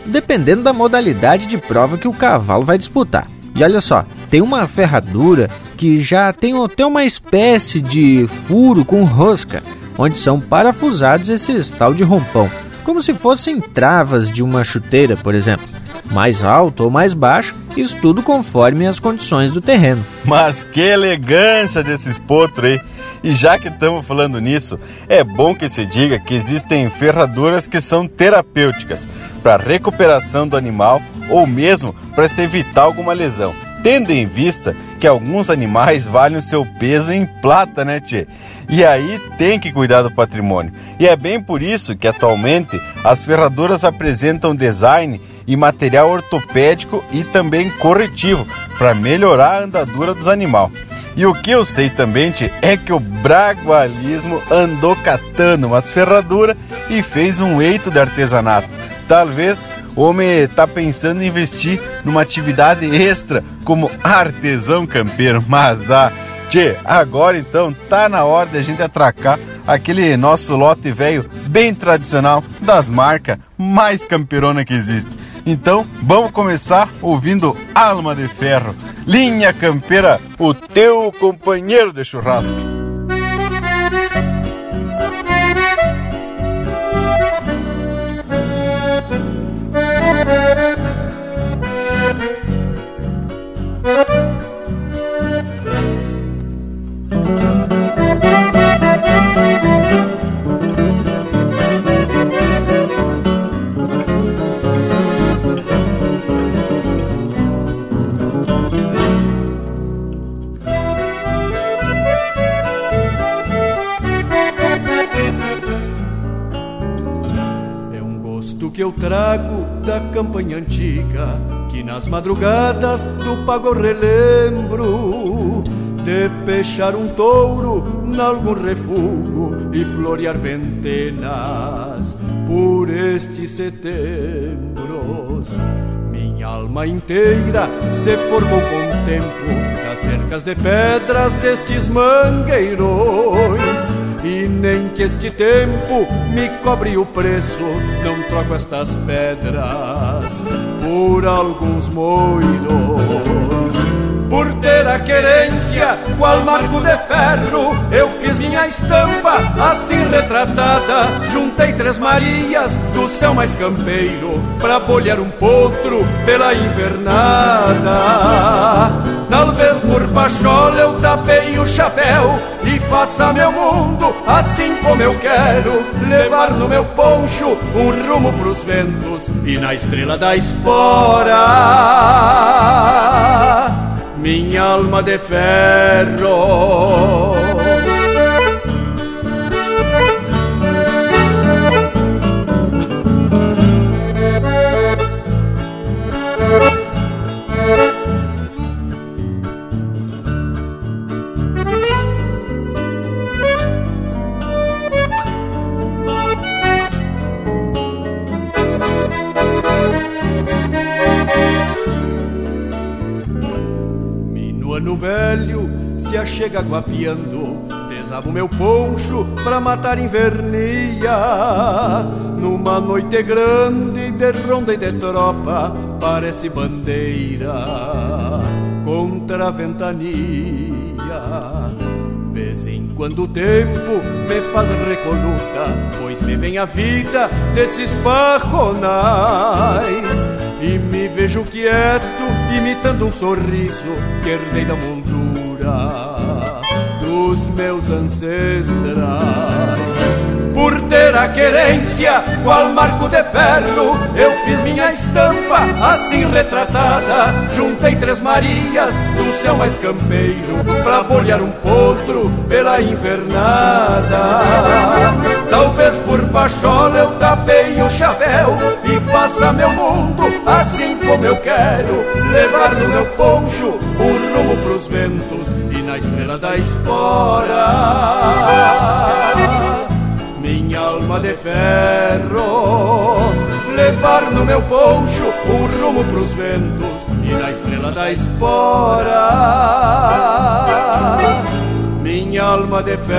S3: dependendo da modalidade de prova que o cavalo vai disputar. E olha só, tem uma ferradura que já tem até uma espécie de furo com rosca, onde são parafusados esses tal de rompão, como se fossem travas de uma chuteira, por exemplo. Mais alto ou mais baixo, isso tudo conforme as condições do terreno.
S4: Mas que elegância desses potros aí! E já que estamos falando nisso, é bom que se diga que existem ferraduras que são terapêuticas para recuperação do animal ou mesmo para se evitar alguma lesão, tendo em vista que alguns animais valem o seu peso em plata, né, Tchê? E aí tem que cuidar do patrimônio. E é bem por isso que atualmente as ferraduras apresentam design e material ortopédico e também corretivo para melhorar a andadura dos animais. E o que eu sei também, tchê, é que o bragualismo andou catando umas ferraduras e fez um eito de artesanato. Talvez o homem está pensando em investir numa atividade extra como artesão campeiro, mas ah, tchê, agora então tá na hora de a gente atracar aquele nosso lote velho bem tradicional das marcas mais camperona que existe. Então, vamos começar ouvindo Alma de Ferro. Linha Campeira, o teu companheiro de churrasco.
S8: Trago da campanha antiga, que nas madrugadas do pago relembro de pechar um touro nalgum refugo e florear ventenas por estes setembros. Alma inteira se formou com o tempo das cercas de pedras destes mangueirões e nem que este tempo me cobre o preço, não troco estas pedras por alguns moiros. Por ter a querência, qual marco de ferro, eu fiz minha estampa assim retratada. Juntei três Marias do céu mais campeiro, pra bolhar um potro pela invernada. Talvez por pachola eu tapei o chapéu e faça meu mundo assim como eu quero. Levar no meu poncho um rumo pros ventos e na estrela da espora. Minha alma de ferro. Se achega guapiando Desabo meu poncho pra matar invernia. Numa noite grande de ronda e de tropa Parece bandeira contra a ventania. Vez em quando o tempo me faz recoluta Pois me vem a vida desses parronais E me vejo quieto, imitando um sorriso que herdei da moldura dos meus ancestrais. Por ter a querência, qual marco de ferro, eu fiz minha estampa assim retratada. Juntei três Marias do céu mais campeiro, pra bolear um potro pela invernada. Talvez por pachola eu tapei o chapéu e faça meu mundo assim como eu quero. Levar no meu poncho um rumo pros ventos e na estrela da espora minha alma de ferro. Levar no meu poncho um rumo pros ventos e na estrela da espora. Minha alma de ferro.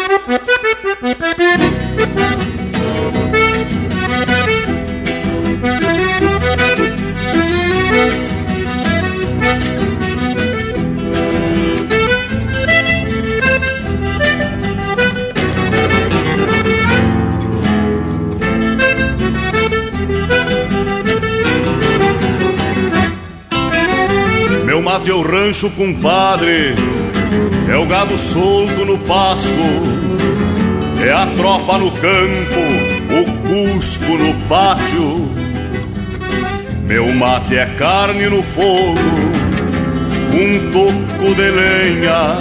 S17: Rancho, compadre. É o gado solto no pasto. É a tropa no campo, o cusco no pátio. Meu mate é carne no fogo, um toco de lenha.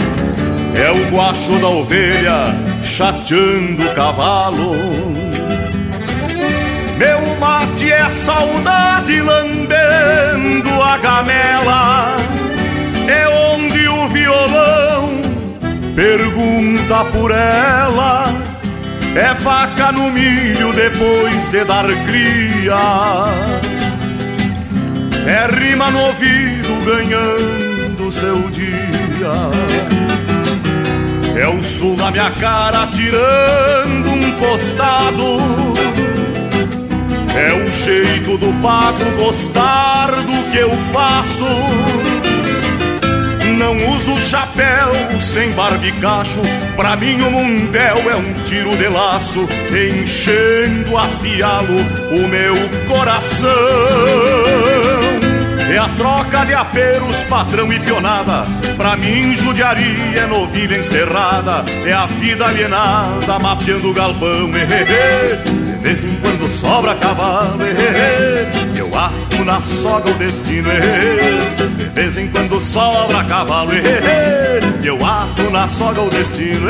S17: É o guacho da ovelha chateando o cavalo. Meu mate é saudade lambendo a gamela. Pergunta por ela. É vaca no milho depois de dar cria. É rima no ouvido ganhando seu dia. É o sul na minha cara tirando um costado. É o jeito do pago gostar do que eu faço. Não uso chapéu sem barbicacho. Pra mim o mundel é um tiro de laço, enchendo a pialo o meu coração. É a troca de aperos, patrão e pionada. Pra mim, judiaria é novilha encerrada. É a vida alienada, mapeando o galpão. De vez em quando sobra cavalo. Eu ato na soga o destino. Vez em quando sobra cavalo. Eu ato na soga o destino.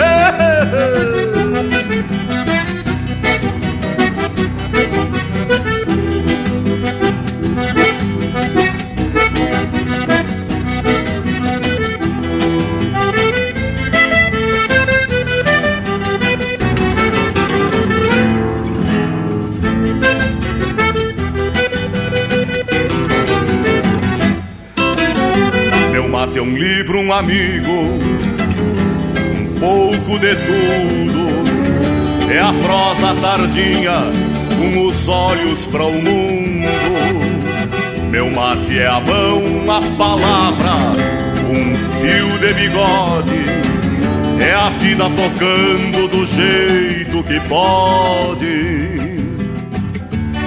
S17: É um livro, um amigo, um pouco de tudo. É a prosa tardinha, com os olhos para o mundo. Meu mate é a mão, a palavra, um fio de bigode. É a vida tocando do jeito que pode.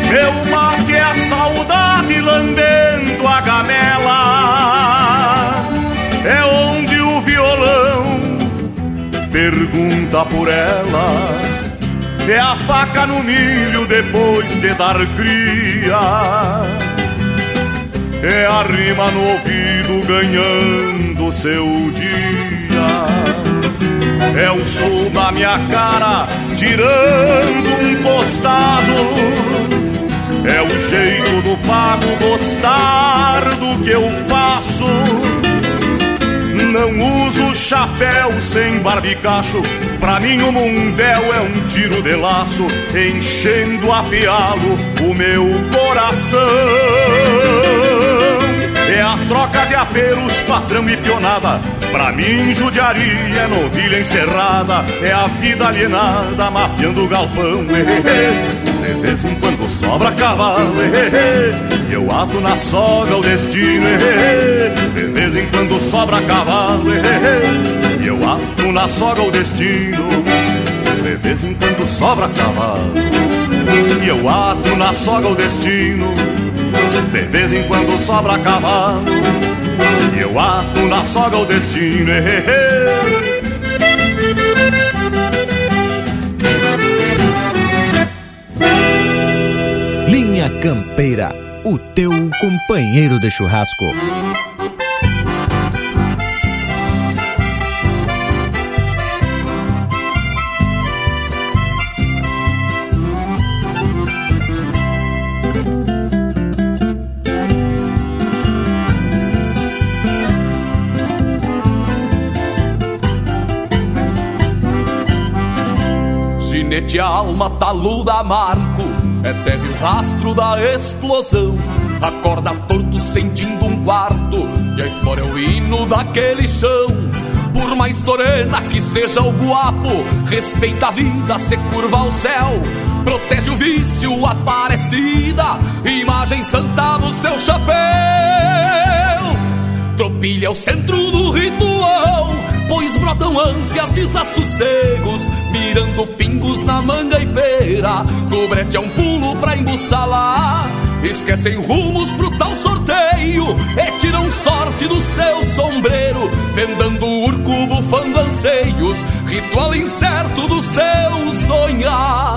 S17: Meu mate é a saudade lambendo a gamela. É onde o violão pergunta por ela. É a faca no milho depois de dar cria. É a rima no ouvido ganhando seu dia. É o sol da minha cara tirando um costado. É o jeito do pago gostar do que eu faço. Não uso chapéu sem barbicacho. Pra mim o mundel é um tiro de laço, enchendo a pialo o meu coração. É a troca de aperos, patrão e pionada. Pra mim, judiaria é novilha encerrada. É a vida alienada, mapeando o galpão. De vez em quando sobra cavalo. Eu ato na soga o destino De vez em quando sobra cavalo E eu ato na soga o destino De vez em quando sobra cavalo. E eu ato na soga o destino De vez em quando sobra cavalo. E eu ato na soga o destino
S15: Linha Campeira, o teu companheiro de churrasco.
S7: Ginete alma taluda marco é terra e rastro da explosão. Acorda torto sentindo um quarto. E a história é o hino daquele chão. Por mais torena que seja o guapo, respeita a vida, se curva ao céu. Protege o vício, aparecida, imagem santa no seu chapéu. Tropilha é o centro do ritual, pois brotam ânsias, desassossegos, mirando pingos na manga e pera. Do brete é um pulo pra embussalar. Esquecem rumos pro tal sorteio e tiram sorte do seu sombreiro, vendando urco, bufando anseios, ritual incerto do seu sonhar.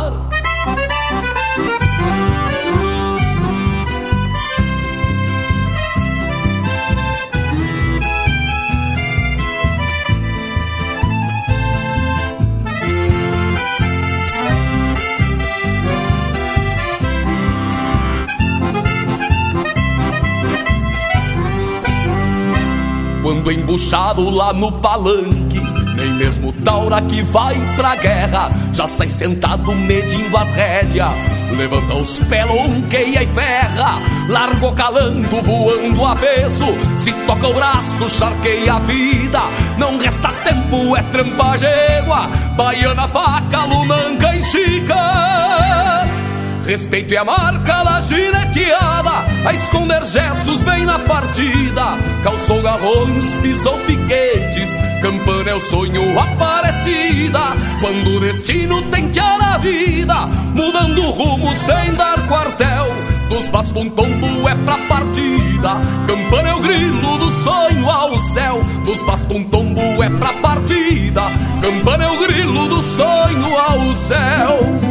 S7: Quando embuchado lá no palanque, nem mesmo Taura que vai pra guerra já sai sentado medindo as rédeas. Levanta os pés, lonqueia e ferra, largou calando, voando avesso. Se toca o braço, charqueia a vida. Não resta tempo, é trampa gégua, baiana, faca, lunanga e chica. Respeito e a marca da gineteada A esconder gestos bem na partida. Calçou garrões, pisou piquetes Campana é o sonho aparecida. Quando o destino tentear a vida Mudando o rumo sem dar quartel Dos bastos um tombo é pra partida. Campana é o grilo do sonho ao céu Dos bastos um tombo é pra partida. Campana é o grilo do sonho ao céu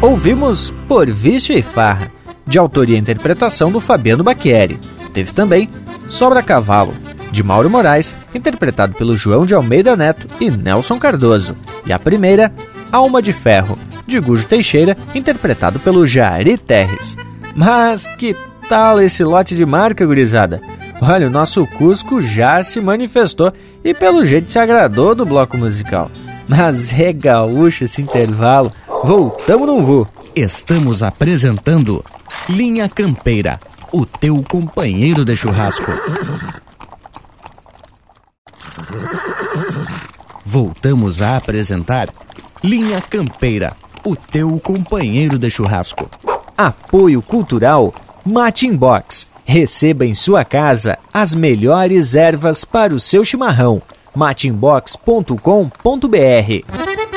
S3: Ouvimos Por Vício e Farra, de autoria e interpretação do Fabiano Bacchieri. Teve também Sobra Cavalo, de Mauro Moraes, interpretado pelo João de Almeida Neto e Nelson Cardoso. E a primeira, Alma de Ferro, de Gujo Teixeira, interpretado pelo Jari Terres. Mas que tal esse lote de marca, gurizada? Olha, o nosso Cusco já se manifestou e pelo jeito se agradou do bloco musical. Mas é gaúcho esse intervalo. Voltamos no voo.
S15: Estamos apresentando Linha Campeira, o teu companheiro de churrasco. Voltamos a apresentar Linha Campeira, o teu companheiro de churrasco.
S3: Apoio Cultural Matin Box. Receba em sua casa as melhores ervas para o seu chimarrão. matinbox.com.br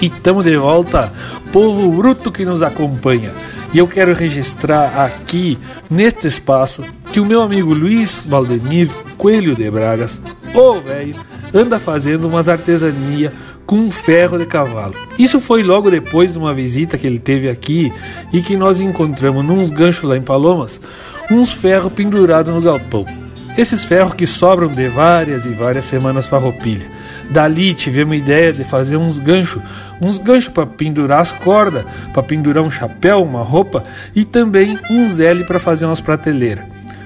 S5: e estamos de volta, povo bruto que nos acompanha. E eu quero registrar aqui, neste espaço, que o meu amigo Luiz Valdemir Coelho de Bragas, ô velho, anda fazendo umas artesanias com um ferro de cavalo. Isso foi logo depois de uma visita que ele teve aqui e que nós encontramos nos ganchos lá em Palomas, uns ferros pendurados no galpão. Esses ferros que sobram de várias e várias semanas farroupilha. Dali tivemos a ideia de fazer uns ganchos, uns ganchos para pendurar as cordas, para pendurar um chapéu, uma roupa e também uns L para fazer umas prateleiras.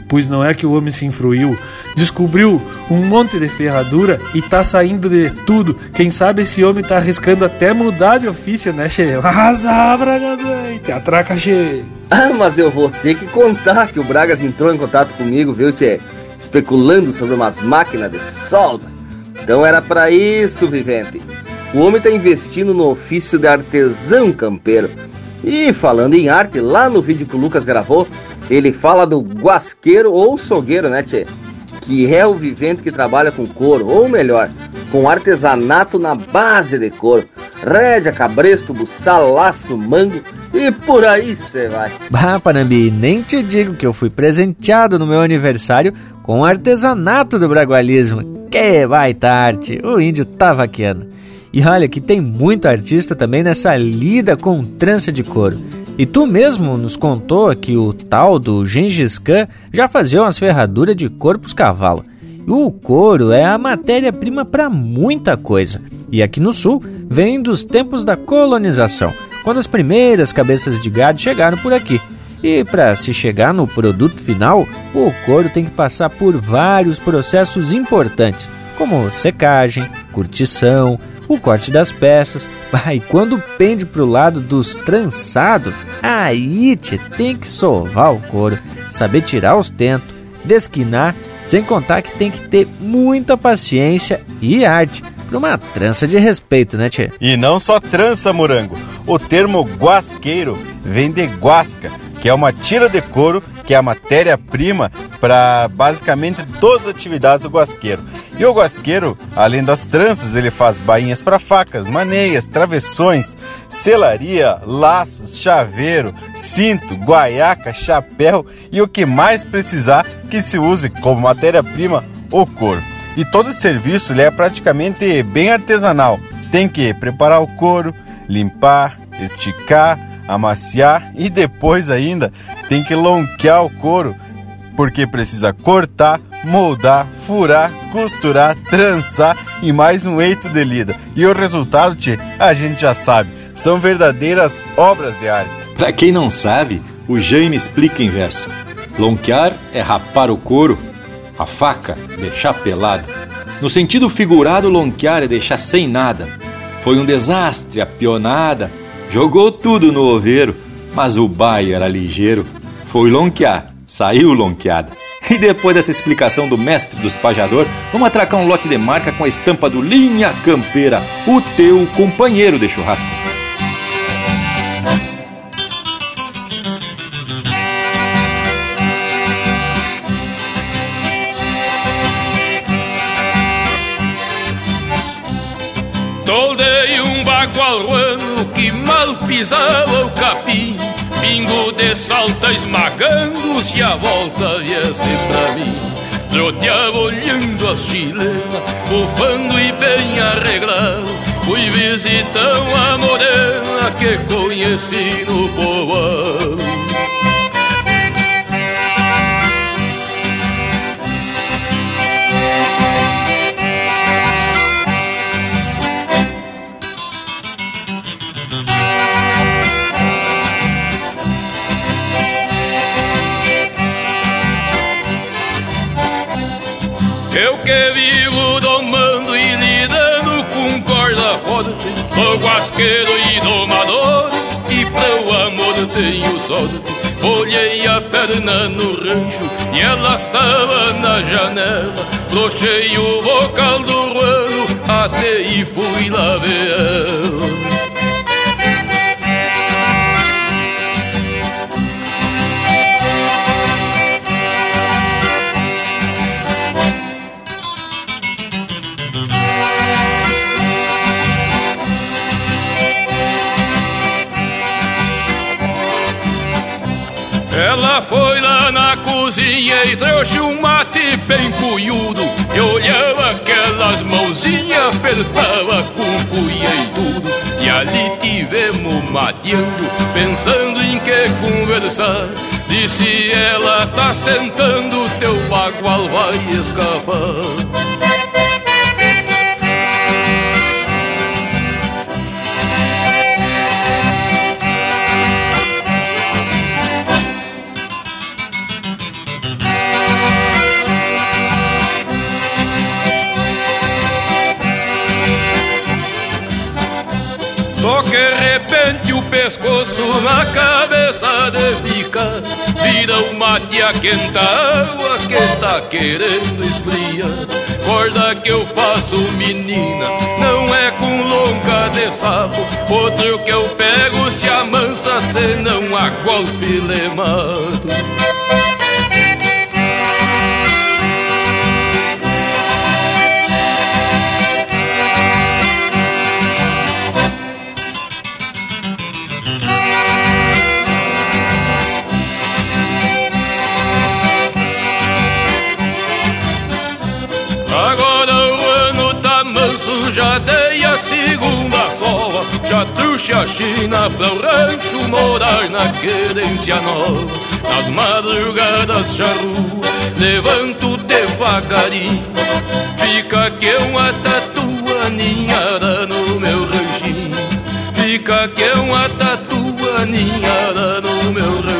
S5: Pois não é que o homem se infruiu, descobriu um monte de ferradura e tá saindo de tudo. Quem sabe esse homem tá arriscando até mudar de ofício, né, Che? Arrasar, Bragas, te atraca, Che.
S6: Ah, mas eu vou ter que contar que o Bragas entrou em contato comigo, viu, Tchê? Especulando sobre umas máquinas de solda. Então era para isso, vivente. O homem está investindo no ofício de artesão campeiro. E falando em arte, lá no vídeo que o Lucas gravou, ele fala do guasqueiro ou sogueiro, né, tchê? Que é o vivente que trabalha com couro, ou melhor, com artesanato na base de couro. Rédea, cabresto, buçal, laço, mango e por aí você vai.
S3: Bah, Panambi, nem te digo que eu fui presenteado no meu aniversário com artesanato do bragualismo. Que baita arte, o índio tá vaqueando. E olha que tem muito artista também nessa lida com trança de couro. E tu mesmo nos contou que o tal do Gengis Khan já fazia umas ferraduras de couro pros cavalos. E o couro é a matéria-prima para muita coisa. E aqui no sul vem dos tempos da colonização, quando as primeiras cabeças de gado chegaram por aqui. E para se chegar no produto final, o couro tem que passar por vários processos importantes, como secagem, curtição, o corte das peças. E quando pende para o lado dos trançados, aí te tem que sovar o couro, saber tirar os tentos, desquinar, sem contar que tem que ter muita paciência e arte para uma trança de respeito, né, Tchê?
S4: E não só trança, morango. O termo guasqueiro vem de guasca, que é uma tira de couro, que é a matéria-prima para basicamente todas as atividades do guasqueiro. E o guasqueiro, além das tranças, ele faz bainhas para facas, maneias, travessões, selaria, laços, chaveiro, cinto, guaiaca, chapéu e o que mais precisar que se use como matéria-prima o couro. E todo esse serviço ele é praticamente bem artesanal. Tem que preparar o couro, limpar, esticar, amaciar e depois ainda tem que lonquear o couro, porque precisa cortar, moldar, furar, costurar, trançar e mais um eito de lida. E o resultado, tchê, a gente já sabe, são verdadeiras obras de arte.
S1: Para quem não sabe, o Jaime explica em verso. Lonquear é rapar o couro, a faca deixar pelado. No sentido figurado, lonquear é deixar sem nada. Foi um desastre a pionada, Jogou tudo no oveiro, mas o baio era ligeiro. Foi lonquear, saiu lonqueada. E depois dessa explicação do mestre dos pajador, vamos atracar um lote de marca com a estampa do Linha Campeira, o teu companheiro de churrasco.
S12: Pisava o capim Pingo de salta esmagando se a volta viesse pra mim Troteava olhando a chilena, bufando e bem arreglado Fui visitar uma morena que conheci no povoado Sou guasqueiro e domador E pro amor tenho sorte Olhei a perna no rancho E ela estava na janela. Trouxei o vocal do ruano Até e fui lá ver Ela e trouxe um mate bem cunhudo E olhava aquelas mãozinhas, apertava com cuia e tudo. E ali tivemos mateando, pensando em que conversar. Disse ela, tá sentando, teu bagual vai escapar repente o pescoço na cabeça de fica. Vira o mate a água que tá querendo esfria. Corda que eu faço menina, não é com longa de sapo. Outro que eu pego se amansa, senão a golpe le a China para o rancho morar na querência nova. Nas madrugadas charru, levanto devagarinho, fica que uma tatu aninhada no meu ranchinho. Fica que uma tatu aninhada no meu ranchinho.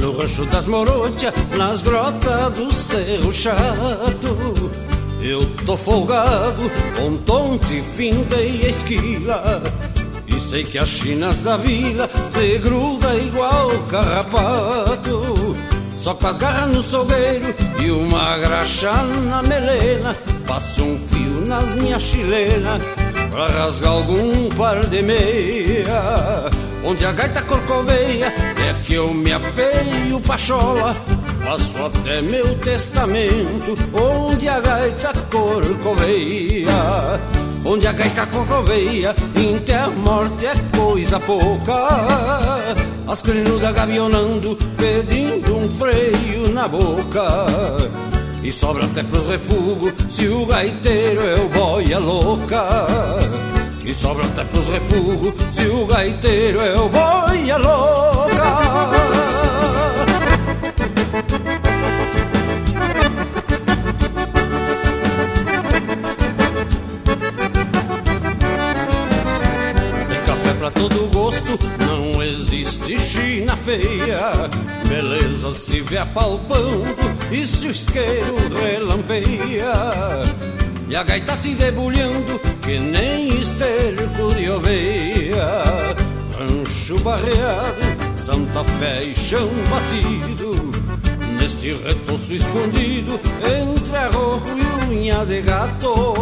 S18: No rancho das Morontias, nas grotas do Cerro Chato. Eu tô folgado, com tonte, finda e esquila E sei que as chinas da vila se gruda igual carrapato. Só com as garras no sogueiro e uma graxa na melena Passo um fio nas minhas chilenas Pra rasgar algum par de meia Onde a gaita corcoveia é que eu me apeio pachola Faço até meu testamento Onde a gaita corcoveia. Onde a gaita corcoveia Inte a morte é coisa pouca. As crinudas gavionando Pedindo um freio na boca. E sobra até pros refugos Se o gaiteiro é o boia louca e sobra até pros refugos. Se o gaiteiro é o boia louca todo gosto Não existe China feia. Beleza se vê apalpando E se o isqueiro relampeia e a gaita se debulhando que nem esterco de oveia Rancho barreado, Santa Fé e chão batido. Neste retoço escondido entre arrojo e unha de gato.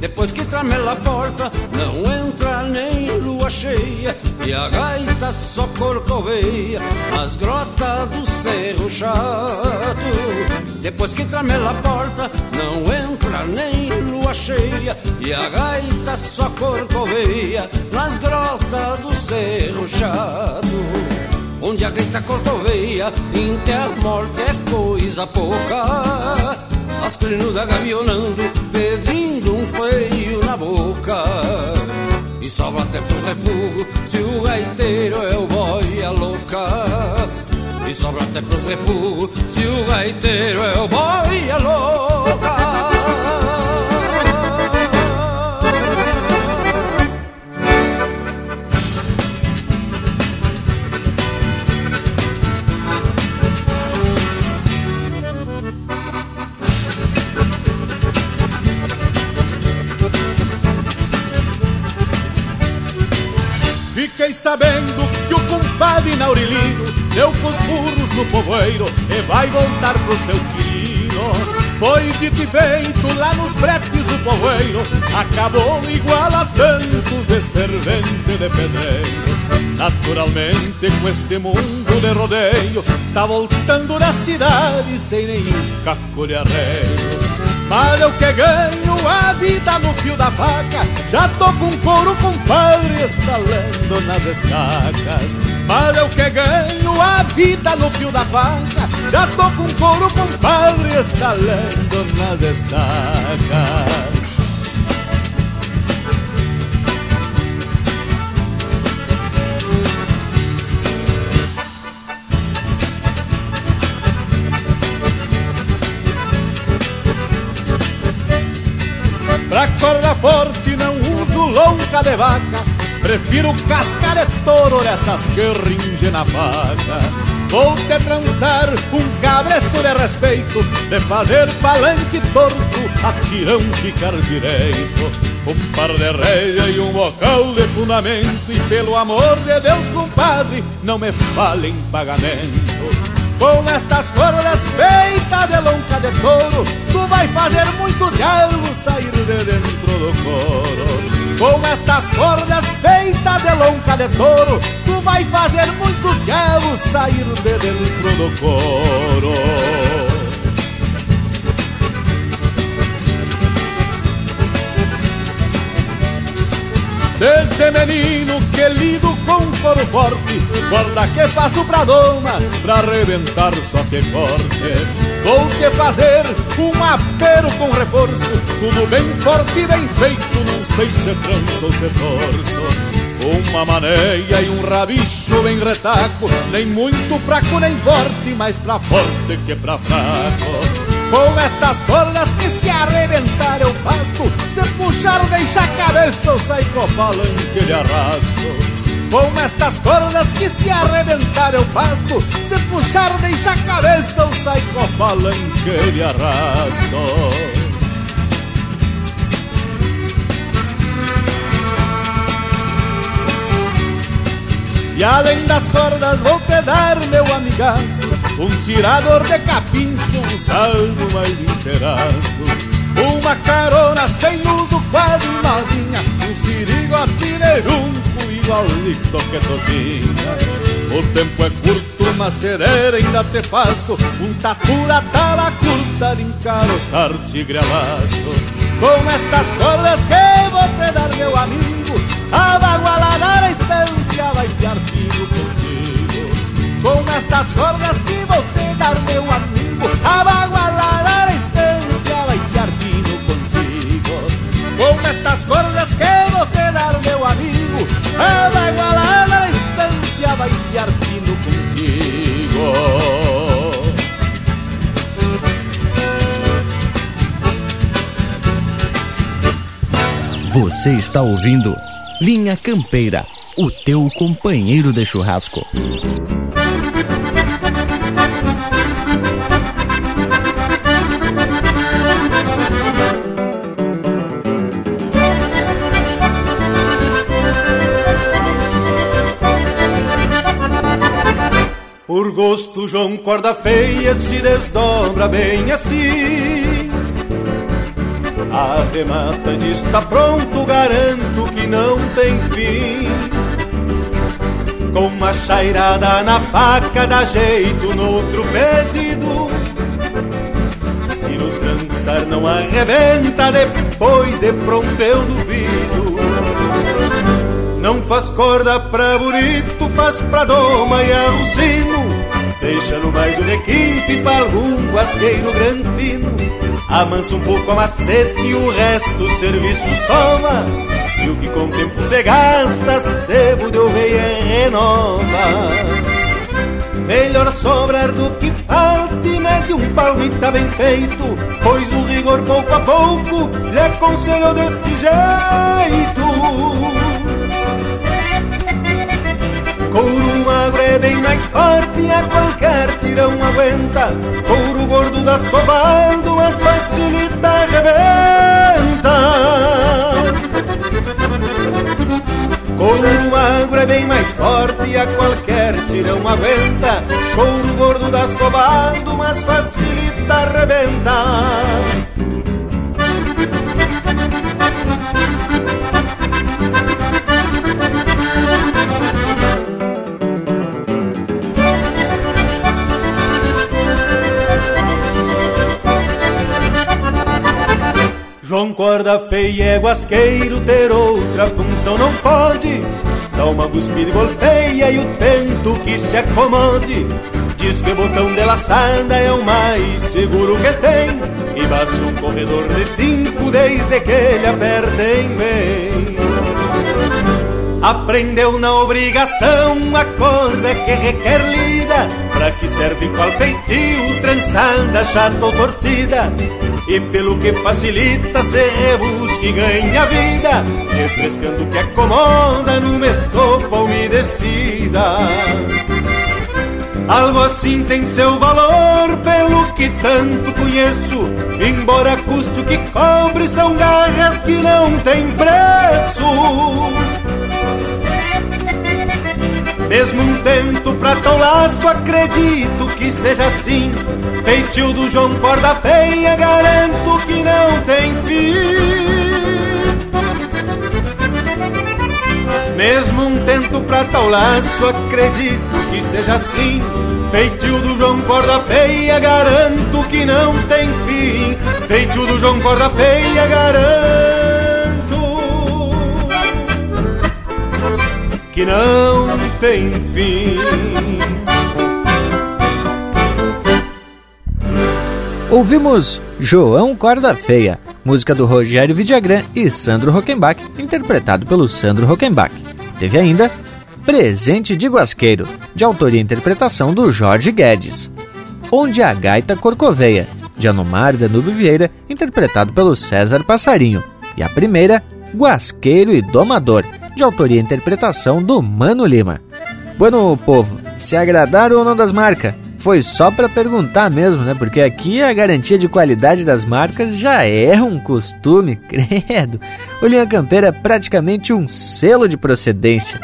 S18: Depois que tramela a porta, não entra nem lua cheia. E a gaita só corcoveia nas grotas do Cerro Chato. Depois que tramela a porta, não entra nem lua cheia E a gaita só corcoveia nas grotas do Cerro Chato. Onde a gaita corcoveia, inte a morte é coisa pouca. As crinudas gavionando, pedindo um feio na boca. E sobra até pros refugos, se o gaiteiro é o boia louca. E sobra até pros refugos Se o gaiteiro é o boia louca
S17: Fiquei sabendo que o compadre Naurilino Deu com os burros no povoeiro E vai voltar pro seu quilo Foi dito e feito lá nos bretes do povoeiro Acabou igual a tantos de servente de pedreiro. Naturalmente com este mundo de rodeio Tá voltando da cidade sem nenhum caco mas eu que ganho a vida no fio da faca. Já tô com couro compadre estalando nas estacas. Mas eu que ganho a vida no fio da faca. Já tô com couro compadre estalando nas estacas de vaca Prefiro casca de touro nessas que ringe na faca Vou te trançar um cabresto de respeito De fazer palanque torto, a tirão ficar direito. Um par de rédea e um bocal de fundamento E pelo amor de Deus, compadre, não me falem pagamento. Com estas cordas feitas de lonca de touro Tu vai fazer muito diabo sair de dentro do coro Com estas cordas feitas de lonca de touro Tu vai fazer muito diabo sair de dentro do coro Desde menino que lido com coro forte Guarda que faço pra doma Pra arrebentar só que corte Vou te fazer um apero com reforço. Tudo bem forte e bem feito Não sei se tranço ou se torço. Uma maneia e um rabicho bem retaco. Nem muito fraco nem forte Mas pra forte que pra fraco. Com estas cordas que se arrebentar eu pasto Se puxar deixa a cabeça eu saio com o palanque de arrasto Com estas cordas que se arrebentar eu pasto Se puxar deixa a cabeça eu saio com o palanque de arrasto. E além das cordas vou te dar, meu amigaço Um tirador de capincho, um saldo mais inteiraço. Uma carona sem uso quase novinha Um sirigote nerunco igualito que totinha O tempo é curto, uma cereira ainda te faço. Um tatura tala curta de encaroçar tigre a laço Com estas cordas que vou te dar, meu amigo a bagualada na estância vai piar fino contigo. Com estas cordas que vou te dar, meu amigo A bagualada na estância vai piar fino contigo. Com estas cordas que vou te dar, meu amigo A bagualada na estância vai piar fino contigo
S15: Você está ouvindo Linha Campeira, o teu companheiro de churrasco.
S17: Por gosto, João Corda Feia se desdobra bem assim. Arremata de está pronto, garanto que não tem fim. Com uma chairada na faca, dá jeito no outro pedido. Se no trançar não arrebenta, depois de pronto eu duvido. Não faz corda pra burito, faz pra doma e alucino. Deixa no mais um requinte e para algum guasqueiro granfino. Amansa um pouco a macete e o resto o serviço soma. E o que com o tempo se gasta, sebo de oveia renova. Melhor sobrar do que falte, mete um palmita bem feito, pois o rigor pouco a pouco lhe aconselho deste jeito. Couro magro é bem mais forte, a qualquer tirão aguenta. Couro gordo dá sovado, mas facilita arrebenta. Couro magro é bem mais forte, a qualquer tirão aguenta. Couro gordo dá sovado, mas facilita volta Corda Feia é guasqueiro, ter outra função não pode. Dá uma cuspida e golpeia e o tento que se acomode. Diz que o botão de laçada é o mais seguro que tem. E basta um corredor de cinco desde que ele aperta em bem. Aprendeu na obrigação a corda que requer lida. Pra que serve qual feitio, trançada, chata ou torcida e pelo que facilita se rebusca ganha vida, refrescando o que acomoda numa estopa umedecida. Algo assim tem seu valor, pelo que tanto conheço, embora custo que cobre, são garras que não tem preço. Mesmo um tento pra tão laço, acredito que seja assim. Feitio do João Corda Feia, garanto que não tem fim. Mesmo um tento pra tal laço, acredito que seja assim. Feitio do João Corda Feia, garanto que não tem fim. Feitio do João Corda Feia, garanto que não tem fim.
S3: Ouvimos João Corda Feia, música do Rogério Vidagrã e Sandro Rockenbach, interpretado pelo Sandro Rockenbach. Teve ainda Presente de Guasqueiro, de autoria e interpretação do Jorge Guedes. Onde a Gaita Corcoveia, de Anomar Danube Vieira, interpretado pelo César Passarinho. E a primeira, Guasqueiro e Domador, de autoria e interpretação do Mano Lima. Bueno, povo, se agradaram ou não das marcas? Foi só para perguntar mesmo, né? Porque aqui a garantia de qualidade das marcas já é um costume, credo. O Linha Campeira é praticamente um selo de procedência.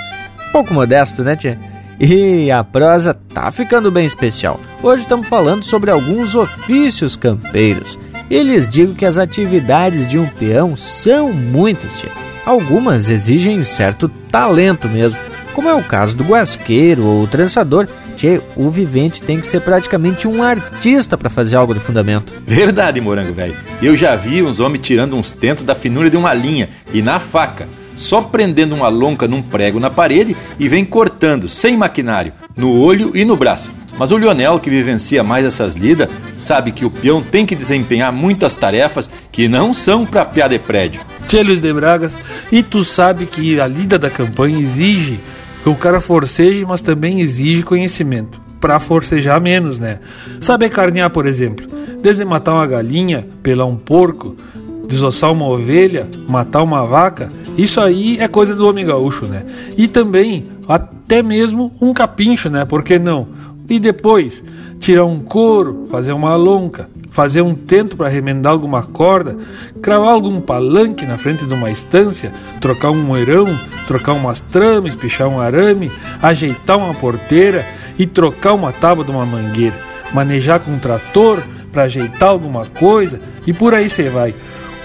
S3: Pouco modesto, né, tia? E a prosa tá ficando bem especial. Hoje estamos falando sobre alguns ofícios campeiros. E lhes digo que as atividades de um peão são muitas, tia. Algumas exigem certo talento mesmo, como é o caso do guasqueiro ou trançador. Tchê, o vivente tem que ser praticamente um artista para fazer algo de fundamento.
S1: Verdade, morango velho. Eu já vi uns homens tirando uns tentos da finura de uma linha e na faca, só prendendo uma lonca num prego na parede e vem cortando, sem maquinário, no olho e no braço. Mas o Lionel, que vivencia mais essas lidas, sabe que o peão tem que desempenhar muitas tarefas que não são para piar de prédio.
S5: Tchê Luiz de Bragas, e tu sabe que a lida da campanha exige o cara forceje, mas também exige conhecimento. Para forcejar menos, né? Saber carnear, por exemplo. Desde matar uma galinha, pelar um porco, desossar uma ovelha, matar uma vaca, isso aí é coisa do homem gaúcho, né? E também, até mesmo um capincho, né? Por que não? E depois, tirar um couro, fazer uma lonca, fazer um tento para remendar alguma corda, cravar algum palanque na frente de uma estância, trocar um moerão, trocar umas trames, pichar um arame, ajeitar uma porteira e trocar uma tábua de uma mangueira, manejar com um trator para ajeitar alguma coisa e por aí você vai.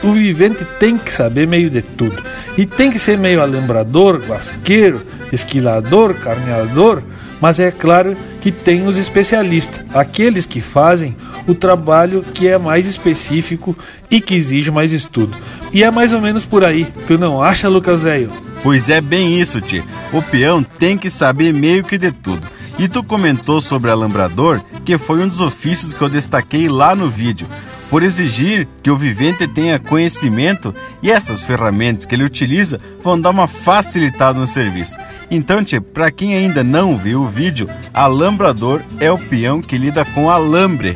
S5: O vivente tem que saber meio de tudo. E tem que ser meio alembrador, guasqueiro, esquilador, carneador, mas é claro que tem os especialistas, aqueles que fazem o trabalho que é mais específico e que exige mais estudo. E é mais ou menos por aí, tu não acha, Lucas Velho?
S4: Pois é bem isso, tio. O peão tem que saber meio que de tudo. E tu comentou sobre alambrador, que foi um dos ofícios que eu destaquei lá no vídeo por exigir que o vivente tenha conhecimento e essas ferramentas que ele utiliza vão dar uma facilitada no serviço. Então, para quem ainda não viu o vídeo, alambrador é o peão que lida com alambre,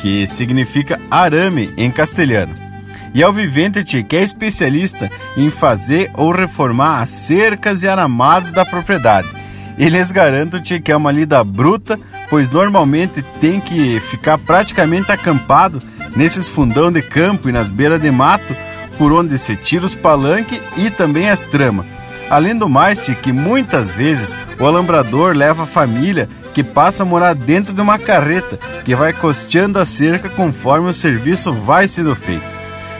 S4: que significa arame em castelhano. E é o vivente que é especialista em fazer ou reformar as cercas e aramados da propriedade. Eles tchê, que é uma lida bruta, pois normalmente tem que ficar praticamente acampado nesses fundão de campo e nas beiras de mato, por onde se tira os palanques e também as tramas. Além do mais, que muitas vezes o alambrador leva a família que passa a morar dentro de uma carreta que vai costeando a cerca conforme o serviço vai sendo feito.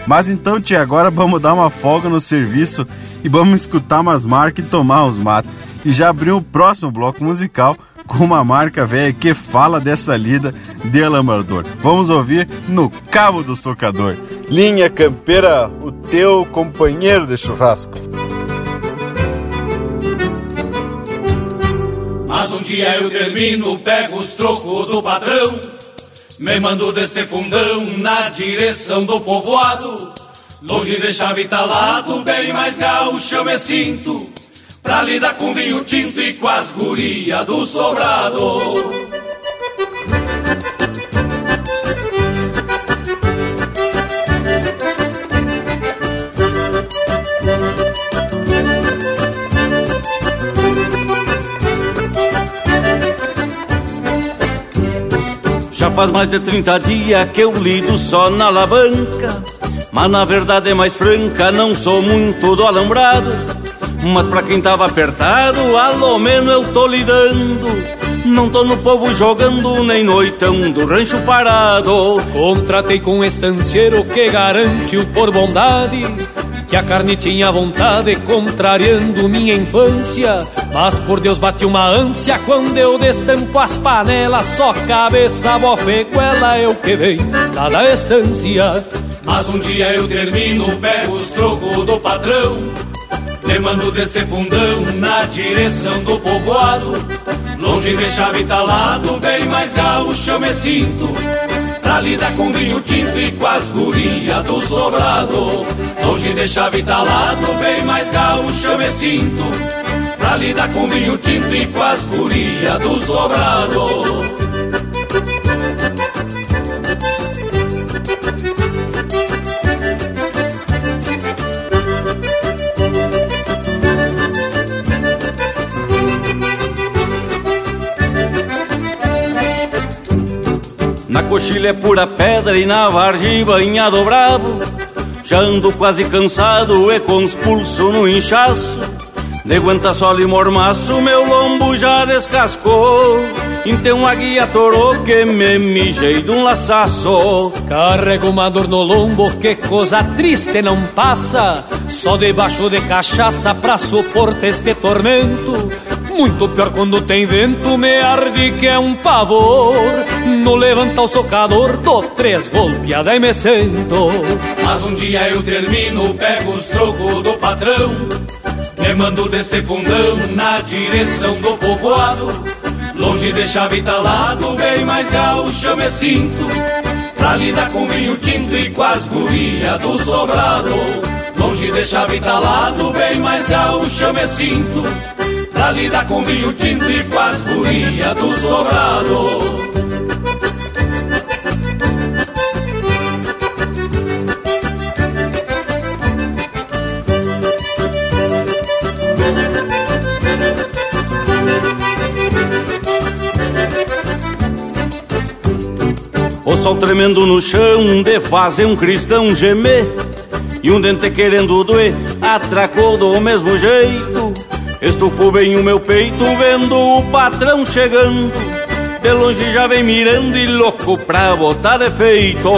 S4: Mas então, tia, agora vamos dar uma folga no serviço e vamos escutar umas marcas e tomar uns matos. E já abriu o próximo bloco musical com uma marca velha que fala dessa lida de alambrador. Vamos ouvir no Cabo do Socador. Linha Campeira, o teu companheiro de churrasco.
S19: Mas um dia eu termino, pego os trocos do patrão, me mando deste fundão na direção do povoado. Longe de chave talado, bem mais gaúcho eu me sinto, pra lidar com vinho tinto e com as guria do sobrado.
S20: Já faz mais de 30 dias que eu lido só na alavanca. Mas na verdade é mais franca, não sou muito do alambrado. Mas pra quem tava apertado, alô menos eu tô lidando. Não tô no povo jogando, nem noitão do rancho parado.
S21: Contratei com um estancieiro que garante o por bondade que a carne tinha vontade, contrariando minha infância. Mas por Deus bate uma ânsia quando eu destampo as panelas, só cabeça, bofeguela eu que vem lá da estância.
S19: Mas um dia eu termino, pego os trocos do patrão, te mando deste fundão na direção do povoado. Longe de chave talado, bem mais gaúcho eu me sinto. Pra lidar com vinho tinto e com as gurias do sobrado. Longe de chave talado, bem mais gaúcho eu me sinto. Pra lidar com vinho tinto e com as gurias do sobrado
S20: Coxilha é pura pedra e na vargem banhado bravo Já ando quase cansado e com os pulsos no inchaço. De aguenta sol e mormaço, meu lombo já descascou. Então a guia torou que me mijei de um laçaço.
S21: Carrego uma dor no lombo, que coisa triste não passa. Só debaixo de cachaça pra suportar este tormento. Muito pior quando tem vento, me arde que é um pavor. Levanta o socador, dou três golpeadas e me sento.
S19: Mas um dia eu termino, pego os trocos do patrão. Me mando deste fundão na direção do povoado. Longe de chave talado, bem mais gaúcho eu me sinto. Pra lidar com vinho tinto e com as gurias do sobrado. Longe de chave talado, bem mais gaúcho eu me sinto Pra lidar com vinho tinto e com as gurias do sobrado
S20: O sol tremendo no chão de fazer um cristão gemer. E um dente querendo doer atracou do mesmo jeito. Estufou bem o meu peito vendo o patrão chegando. De longe já vem mirando e louco pra botar defeito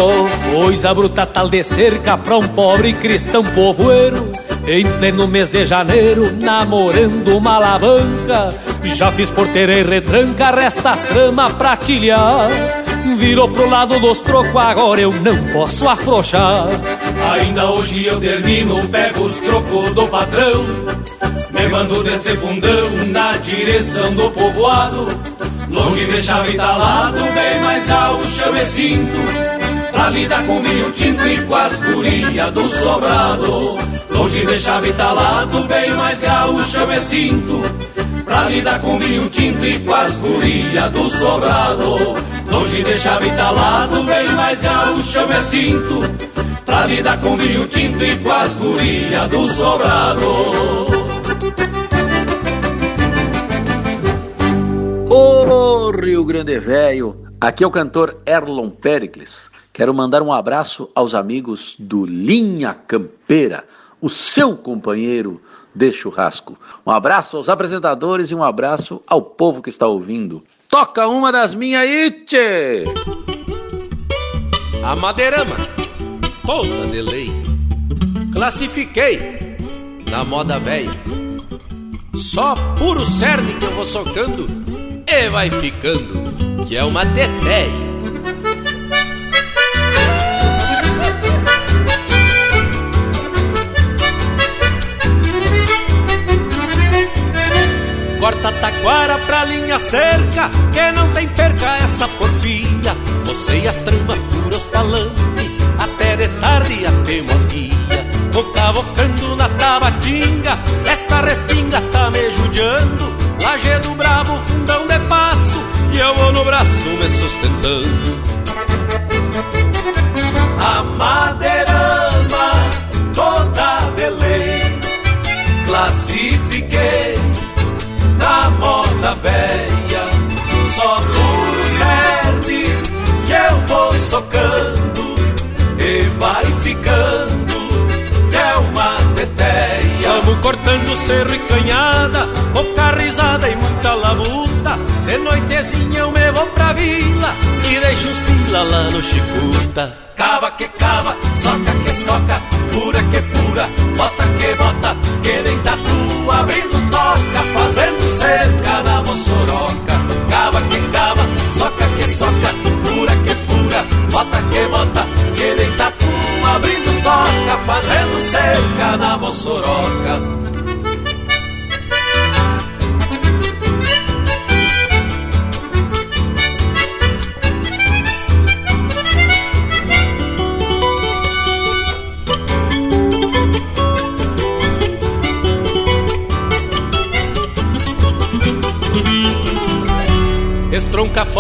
S21: Coisa bruta tal de cerca pra um pobre cristão povoeiro. Em pleno mês de janeiro, namorando uma alavanca. Já fiz porteira e retranca, resta as tramas pra tilhar Virou pro lado dos trocos, agora eu não posso afrouxar.
S19: Ainda hoje eu termino, pego os trocos do patrão me mando desse fundão na direção do povoado. Longe de chave talado, bem mais gaúcho eu me sinto Pra lidar com vinho tinto e com as gurias do sobrado. Longe de chave talado, bem mais gaúcho eu me sinto Pra lidar com vinho tinto e com as gurias do sobrado Longe de chave talado, bem mais gaúcho eu me sinto Pra lidar com vinho tinto e com as gurias do sobrado
S22: Ô Rio Grande Velho, aqui é o cantor Erlon Pericles. Quero mandar um abraço aos amigos do Linha Campeira, o seu companheiro de churrasco. Um abraço aos apresentadores e um abraço ao povo que está ouvindo. Toca uma das minhas aí, tchê!
S21: A madeirama, toda de lei. Classifiquei na moda velha. Só puro cerne que eu vou socando e vai ficando, que é uma teteia. Corta taquara pra linha cerca, que não tem perca essa porfia. Você e as tramas fura os palanque, até de tarde até mosguia. Vou cavocando na tabatinga, esta restinga tá me judiando. Lajedo brabo, fundão de passo, e eu vou no braço me sustentando. A cerro e canhada, pouca risada e muita labuta. De noitezinha eu me vou pra vila e deixo uns pila lá no Chicuta. Cava que cava, soca que soca, fura que fura, bota que bota, que nem tatu abrindo toca, fazendo cerca na moçoroca. Cava que cava, soca que soca, fura que fura, bota que bota, que nem tatu abrindo toca, fazendo cerca na moçoroca.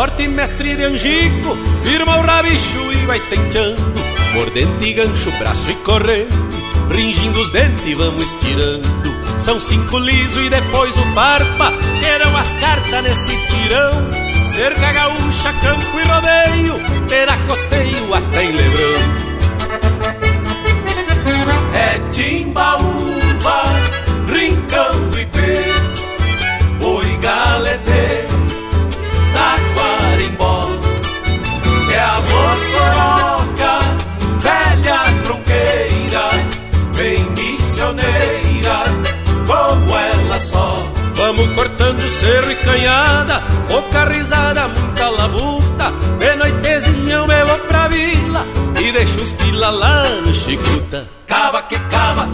S21: Forte, mestre de angico, firma o rabicho e vai tentando. Mordente e gancho, braço e corrente, ringindo os dentes vamos estirando. São cinco liso e depois o farpa, terão as cartas nesse tirão. Cerca gaúcha, campo e rodeio, terá costeio até em Lebrão. É timbaúva, rincão a moçoroca, velha tronqueira Bem missioneira, como ela só. Vamos cortando cerro e canhada Pouca risada, muita labuta. De noitezinha eu vou pra vila E deixo os pila lá no Chicuta Cava que cava,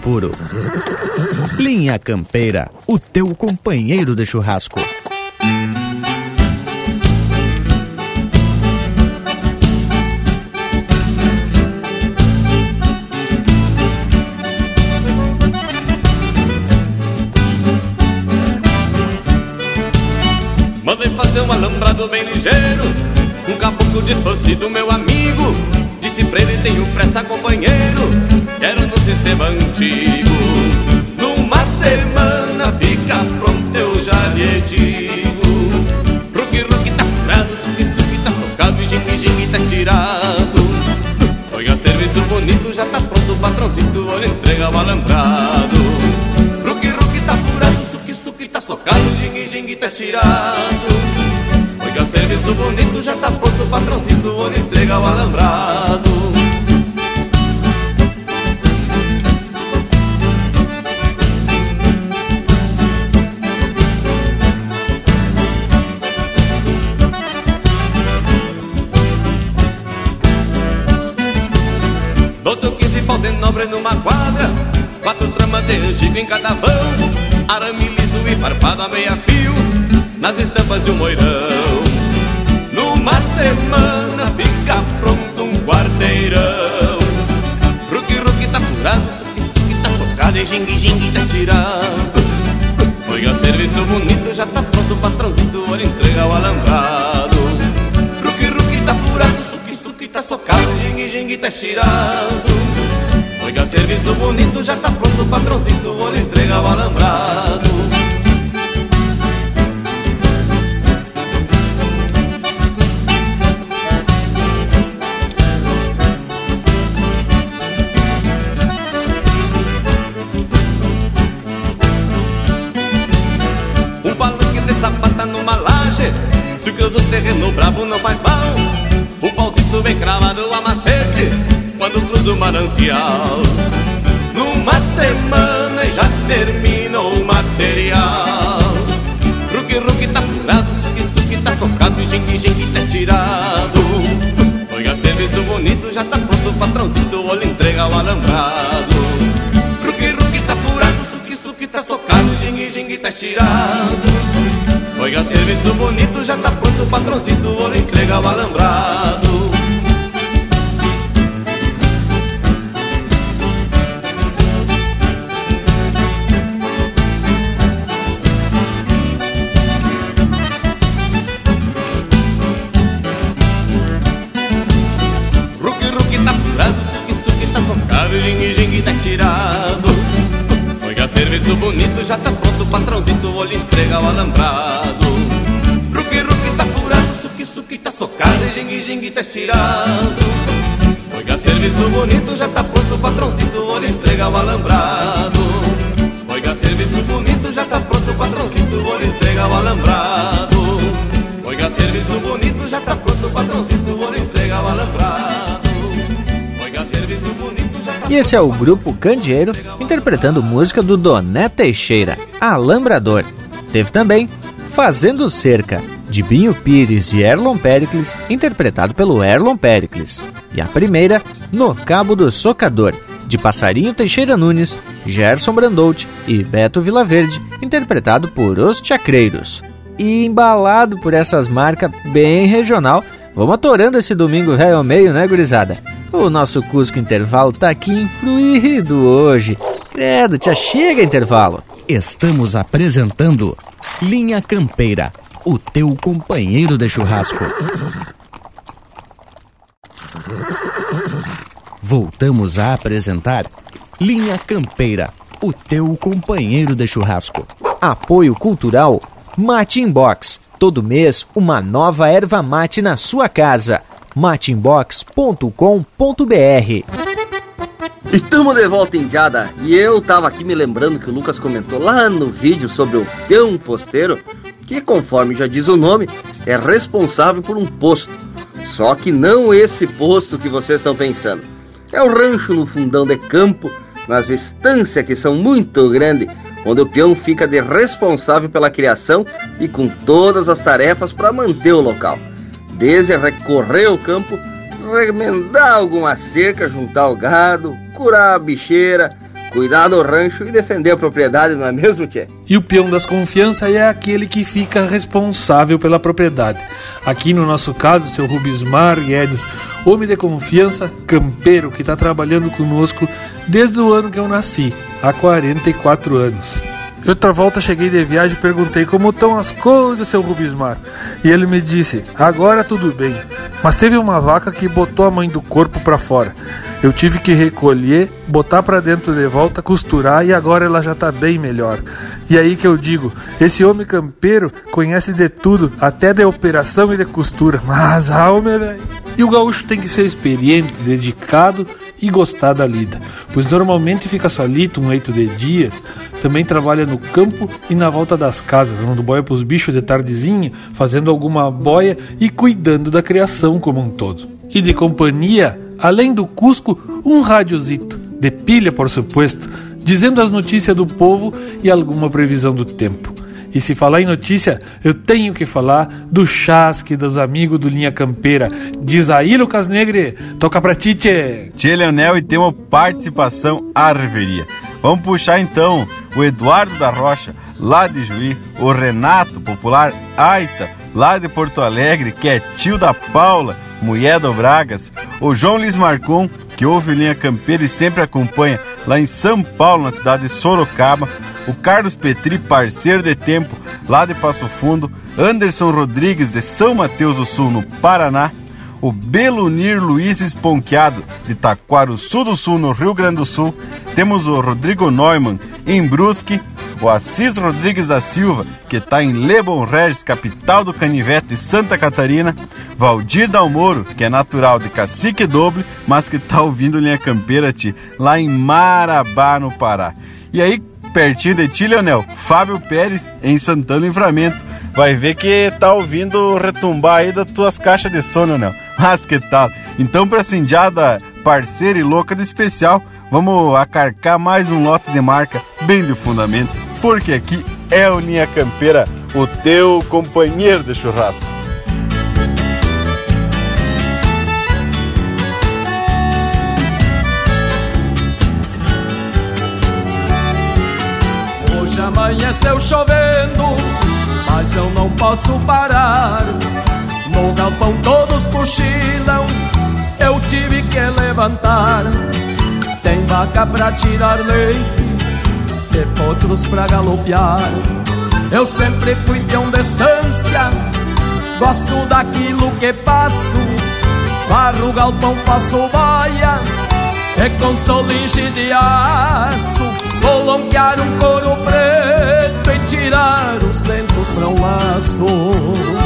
S15: puro. Linha Campeira, o teu companheiro de churrasco.
S23: Mandei fazer um alambrado bem ligeiro Um caboclo distorcido, meu amigo Disse pra ele, tenho pressa, companheiro Numa semana
S24: fica pronto, eu já lhe digo. Ruki, ruki, tá furado, suki, suki, tá socado, jingue, jingue, tá tirado. Oiga, serviço bonito, já tá pronto, patrãozinho, olha, entrega o alambrado. Ruki, ruki, tá furado, suki, suki, tá socado, jingue, jingue, tá tirado. Oiga, serviço bonito, já tá pronto, patrãozinho, olha, entrega o alambrado. Angico em cada vão Arame liso e farpado a meia fio Nas estampas de um moirão. Numa semana fica pronto um quarteirão Ruki, ruki tá furado Suki, suki tá socado E jingue, jingue tá tirado Oiga, serviço bonito Já tá pronto o patrãozinho Olha, entrega o alambrado. Ruki, ruki tá furado Suki, suki tá socado Jingue, jingue tá tirado Oiga, serviço bonito, já tá pronto patrãozinho, olha, entrega o alambrado. Manancial. Numa semana já termina o material. Ruki, ruki tá furado, suki, suki tá socado, jingue, jingue tá tirado. Oiga, serviço bonito, já tá pronto patrãozinho, olha, entrega o alambrado. Ruki, ruki tá furado, suki, suki tá socado, jingue, jingue tá tirado. Oiga, serviço bonito, já tá pronto patrãozinho, olha, entrega o alambrado. O alambrado. Ruki, ruki tá furado, suki, suki tá socado, jingue, jingue tá tirado. Oiga, serviço bonito, já tá pronto, patrãozinho, olha, entrega o alambrado. Oiga, serviço bonito, já tá pronto, patrãozinho, olha, entrega o alambrado. Oiga, serviço bonito, já tá pronto, patrãozinho, olha, entrega o alambrado. Oiga, serviço bonito, tá
S3: E esse é o grupo Candeeiro interpretando música do Doné Teixeira, Alambrador. Teve também Fazendo Cerca, de Binho Pires e Erlon Pericles, interpretado pelo Erlon Pericles. E a primeira, No Cabo do Socador, de Passarinho Teixeira Nunes, Gerson Brandout e Beto Vilaverde, interpretado por Os Chacreiros. E embalado por essas marcas bem regional, vamos atorando esse domingo velho meio, né, gurizada? O nosso Cusco Intervalo tá aqui influído hoje. Credo, tia, chega intervalo.
S15: Estamos apresentando Linha Campeira, o teu companheiro de churrasco. Voltamos a apresentar Linha Campeira, o teu companheiro de churrasco.
S3: Apoio Cultural Mate Inbox. Todo mês, uma nova erva mate na sua casa. mateinbox.com.br
S6: Estamos de volta, Indiada. E eu tava aqui me lembrando que o Lucas comentou lá no vídeo sobre o peão posteiro, que conforme já diz o nome, é responsável por um posto. Só que não esse posto que vocês estão pensando. É o rancho no fundão de campo, nas estâncias que são muito grandes, onde o peão fica de responsável pela criação e com todas as tarefas para manter o local. Desde recorrer ao campo, remendar alguma cerca, juntar o gado, curar a bicheira, cuidar do rancho e defender a propriedade, não é mesmo, Tchê?
S5: E o peão das confianças é aquele que fica responsável pela propriedade. Aqui no nosso caso, seu Rubismar Guedes, homem de confiança, campeiro que está trabalhando conosco desde o ano que eu nasci, há 44 anos. Outra volta cheguei de viagem e perguntei como estão as coisas, seu Rubismar. E ele me disse: agora tudo bem. Mas teve uma vaca que botou a mãe do corpo para fora. Eu tive que recolher, botar para dentro de volta, costurar e agora ela já tá bem melhor. E aí que eu digo, esse homem campeiro conhece de tudo, até de operação e de costura. Mas alma, velho. E o gaúcho tem que ser experiente, dedicado e gostar da lida, pois normalmente fica solito um leito de dias, também trabalha no campo e na volta das casas, dando boia pros bichos de tardezinha, fazendo alguma boia e cuidando da criação como um todo. E de companhia, além do Cusco, um radiozito, de pilha por supuesto, dizendo as notícias do povo e alguma previsão do tempo. E se falar em notícia, eu tenho que falar do chasque dos amigos do Linha Campeira. Diz aí, Lucas Negre, toca pra ti, tchê.
S4: Leonel, e temos participação à reveria. Vamos puxar então o Eduardo da Rocha, lá de Juí, o Renato, popular Aita, lá de Porto Alegre, que é tio da Paula, mulher do Bragas, o João Luiz Marcon, que ouve Linha Campeira e sempre acompanha lá em São Paulo, na cidade de Sorocaba, o Carlos Petri, parceiro de tempo lá de Passo Fundo, Anderson Rodrigues de São Mateus do Sul, no Paraná, o Belunir Luiz Esponqueado de Taquaruçu do Sul, no Rio Grande do Sul, temos o Rodrigo Neumann em Brusque, o Assis Rodrigues da Silva, que está em Lebon Regis, capital do Canivete, Santa Catarina, Valdir Dalmoro, que é natural de Cacique Doble, mas que está ouvindo Linha Campeira ti, lá em Marabá, no Pará. E aí, pertinho de ti, Leonel, Fábio Pérez, em Santana Livramento. Vai ver que tá ouvindo retumbar aí das tuas caixas de sono, Leonel. Mas que tal? Então, pra cindiada parceira e louca de especial, vamos acarcar mais um lote de marca bem de fundamento, porque aqui é o Linha Campeira, o teu companheiro de churrasco.
S8: Hoje amanheceu chovendo, mas eu não posso parar. No galpão todos cochilam, eu tive que levantar. Tem vaca pra tirar leite, e potros pra galopear. Eu sempre fui de estância, gosto daquilo que passo. Barro galpão, faço boia, e com solinge de aço. Vou longuear um couro preto e tirar os dentos pra um laço.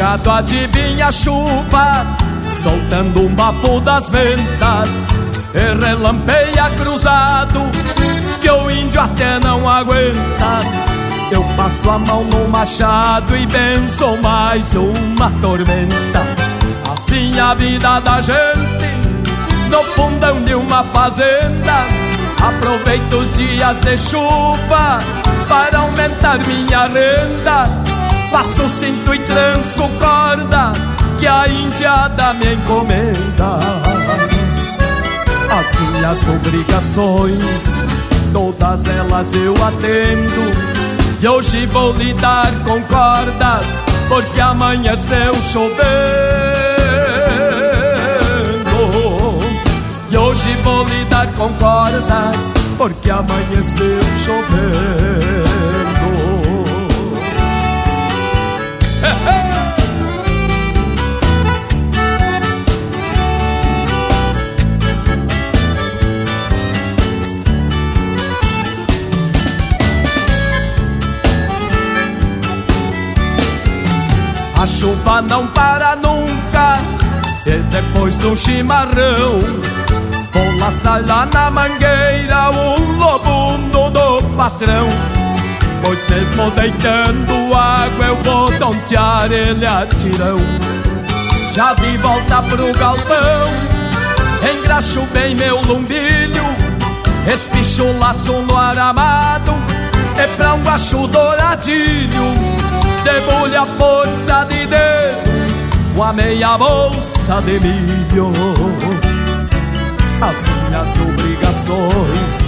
S8: O gado adivinha chuva, soltando um bafo das ventas e relampeia cruzado que o índio até não aguenta. Eu passo a mão no machado e benço mais uma tormenta. Assim a vida da gente no fundão de uma fazenda. Aproveito os dias de chuva para aumentar minha renda. Faço cinto e tranço corda que a indiada me encomenda as minhas obrigações, todas elas eu atendo. E hoje vou lidar com cordas, porque amanheceu chovendo. E hoje vou lidar com cordas, porque amanheceu chovendo. Chuva não para nunca. E depois do chimarrão Vou laçar lá na mangueira O lobuno do patrão. Pois mesmo deitando água Eu vou tontear ele a tirão. Já de volta pro galpão Engraxo bem meu lumbilho Espicho laço no aramado É pra um baixo douradilho debulhe a força de dedo, a meia bolsa de milho. As minhas obrigações,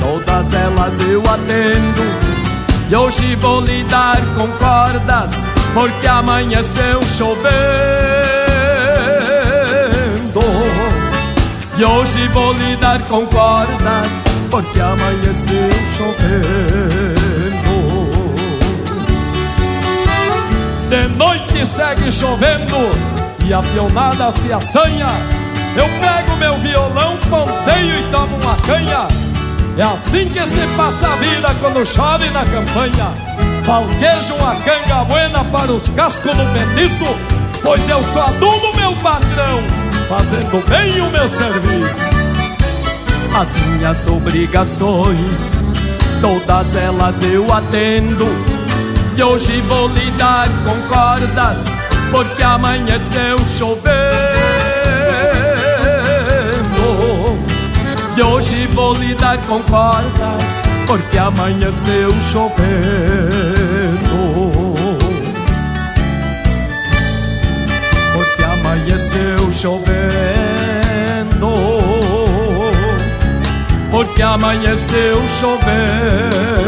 S8: todas elas eu atendo. E hoje vou lidar com cordas, porque amanheceu chovendo. E hoje vou lidar com cordas, porque amanheceu chovendo. De noite segue chovendo e a pionada se assanha. Eu pego meu violão, ponteio e tomo uma canha. É assim que se passa a vida quando chove na campanha. Falquejo uma canga buena para os cascos no petiço, pois eu sou adulo, meu patrão, fazendo bem o meu serviço. As minhas obrigações, todas elas eu atendo e hoje vou lidar com cordas Porque amanheceu chovendo. E hoje vou lidar com cordas Porque amanheceu chovendo. Porque amanheceu chovendo. Porque amanheceu chovendo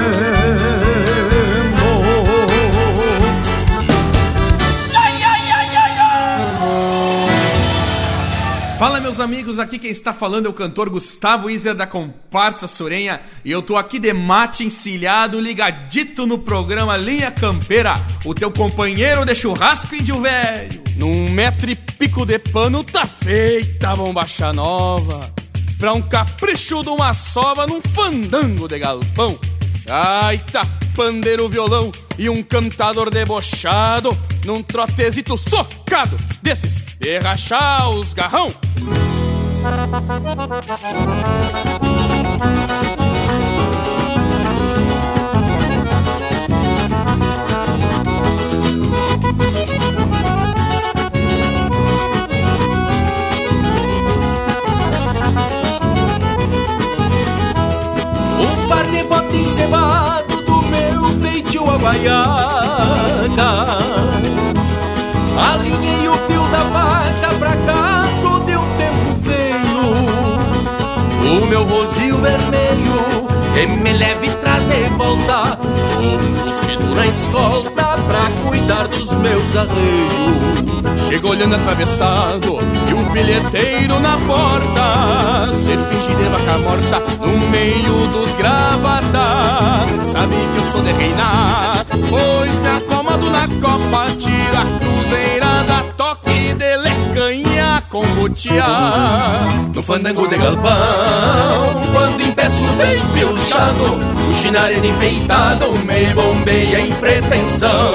S25: Fala meus amigos, aqui quem está falando é o cantor Gustavo Iser da Comparsa Sorenha e eu tô aqui de mate encilhado, ligadito no programa Linha Campeira, o teu companheiro de churrasco índio velho.
S26: Num metro e pico de pano tá feita a bombacha nova, pra um capricho de uma sova num fandango de galpão. Ai, tá pandeiro, violão e um cantador debochado num trotezito socado desses de rachar os garrão.
S8: Um par de botes cebado a guaiaca Alinhei o fio da vaca pra caso de um tempo feio. O meu rosil vermelho que me leve traz de volta. Um mosquito na escolta pra cuidar dos meus arreios
S26: Chego olhando atravessado e o bilheteiro na porta. Se finge de vaca morta no meio dos gravatas. Sabe que eu sou de reinar, pois me acomodo na copa Tira. A cruzeirada, toque de lecanha com botear
S8: No fandango de galpão, quando impeço bem pilchado O chinarelho enfeitado me bombeia em pretensão.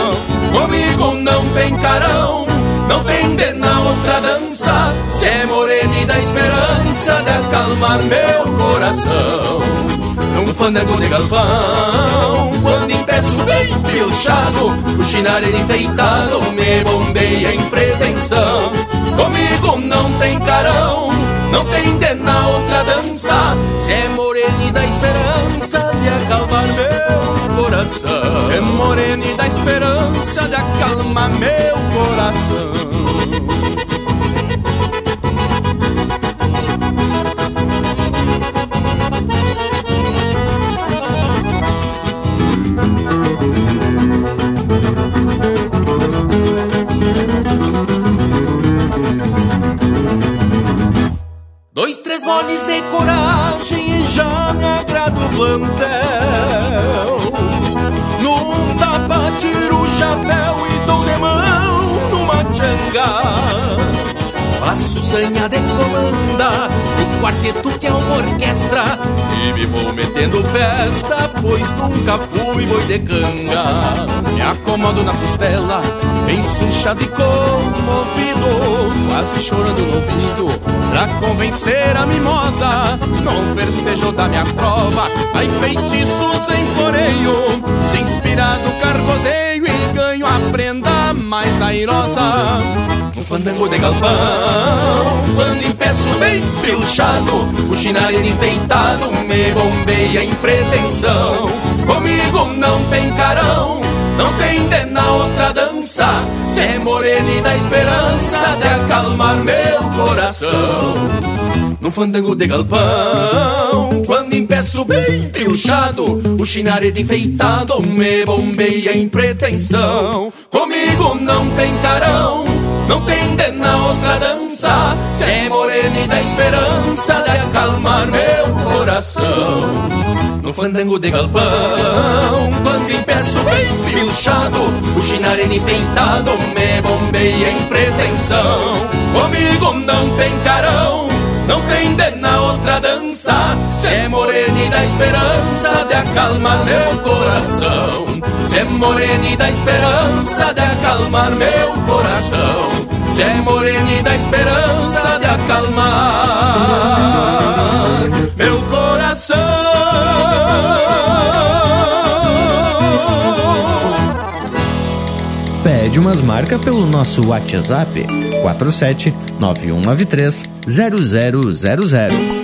S8: Comigo não tem carão, não tem de na outra dança Se é morena e dá esperança de acalmar meu coração. Num fandango de galpão, quando impeço bem pilchado O chinarelho enfeitado me bombeia em pretensão. Comigo não tem carão, não tem de na outra dança Se é morena e dá esperança de acalmar meu coração.
S26: Se é morena e dá esperança de acalmar meu coração
S8: Dois, três moles de coragem e já me agrada o plantel. Sanha de comanda no quarteto que é uma orquestra E me vou metendo festa, pois nunca fui boi de canga.
S26: Me acomodo nas costelas, bem cinchado e comovido Quase chorando no ouvido, pra convencer a mimosa. No versejo da minha prova, vai feitiço sem floreio Se inspirado cargozeio e ganho a prenda mais airosa
S8: fandango de galpão. Quando impeço bem pilchado O chinarelho enfeitado Me bombeia em pretensão. Comigo não tem carão Não tem de na outra dança. Se é morena e dá esperança De acalmar meu coração. Num fandango de galpão Quando
S27: empeço bem puxado, o chinarete enfeitado me bombeia em pretensão. Comigo não tem carão, não tem de na outra dança, se é morena e dá esperança de acalmar meu coração. No fandango de galpão Quando empeço bem pilchado O chinarene enfeitado me bombeia em pretensão. Comigo não tem carão não tem de na outra dança Se é morena e dá esperança de acalmar meu coração. Se é morena e dá esperança de acalmar meu coração. Se é morena e dá esperança de acalmar meu coração.
S15: Pede umas marcas pelo nosso WhatsApp 47 9193 0000.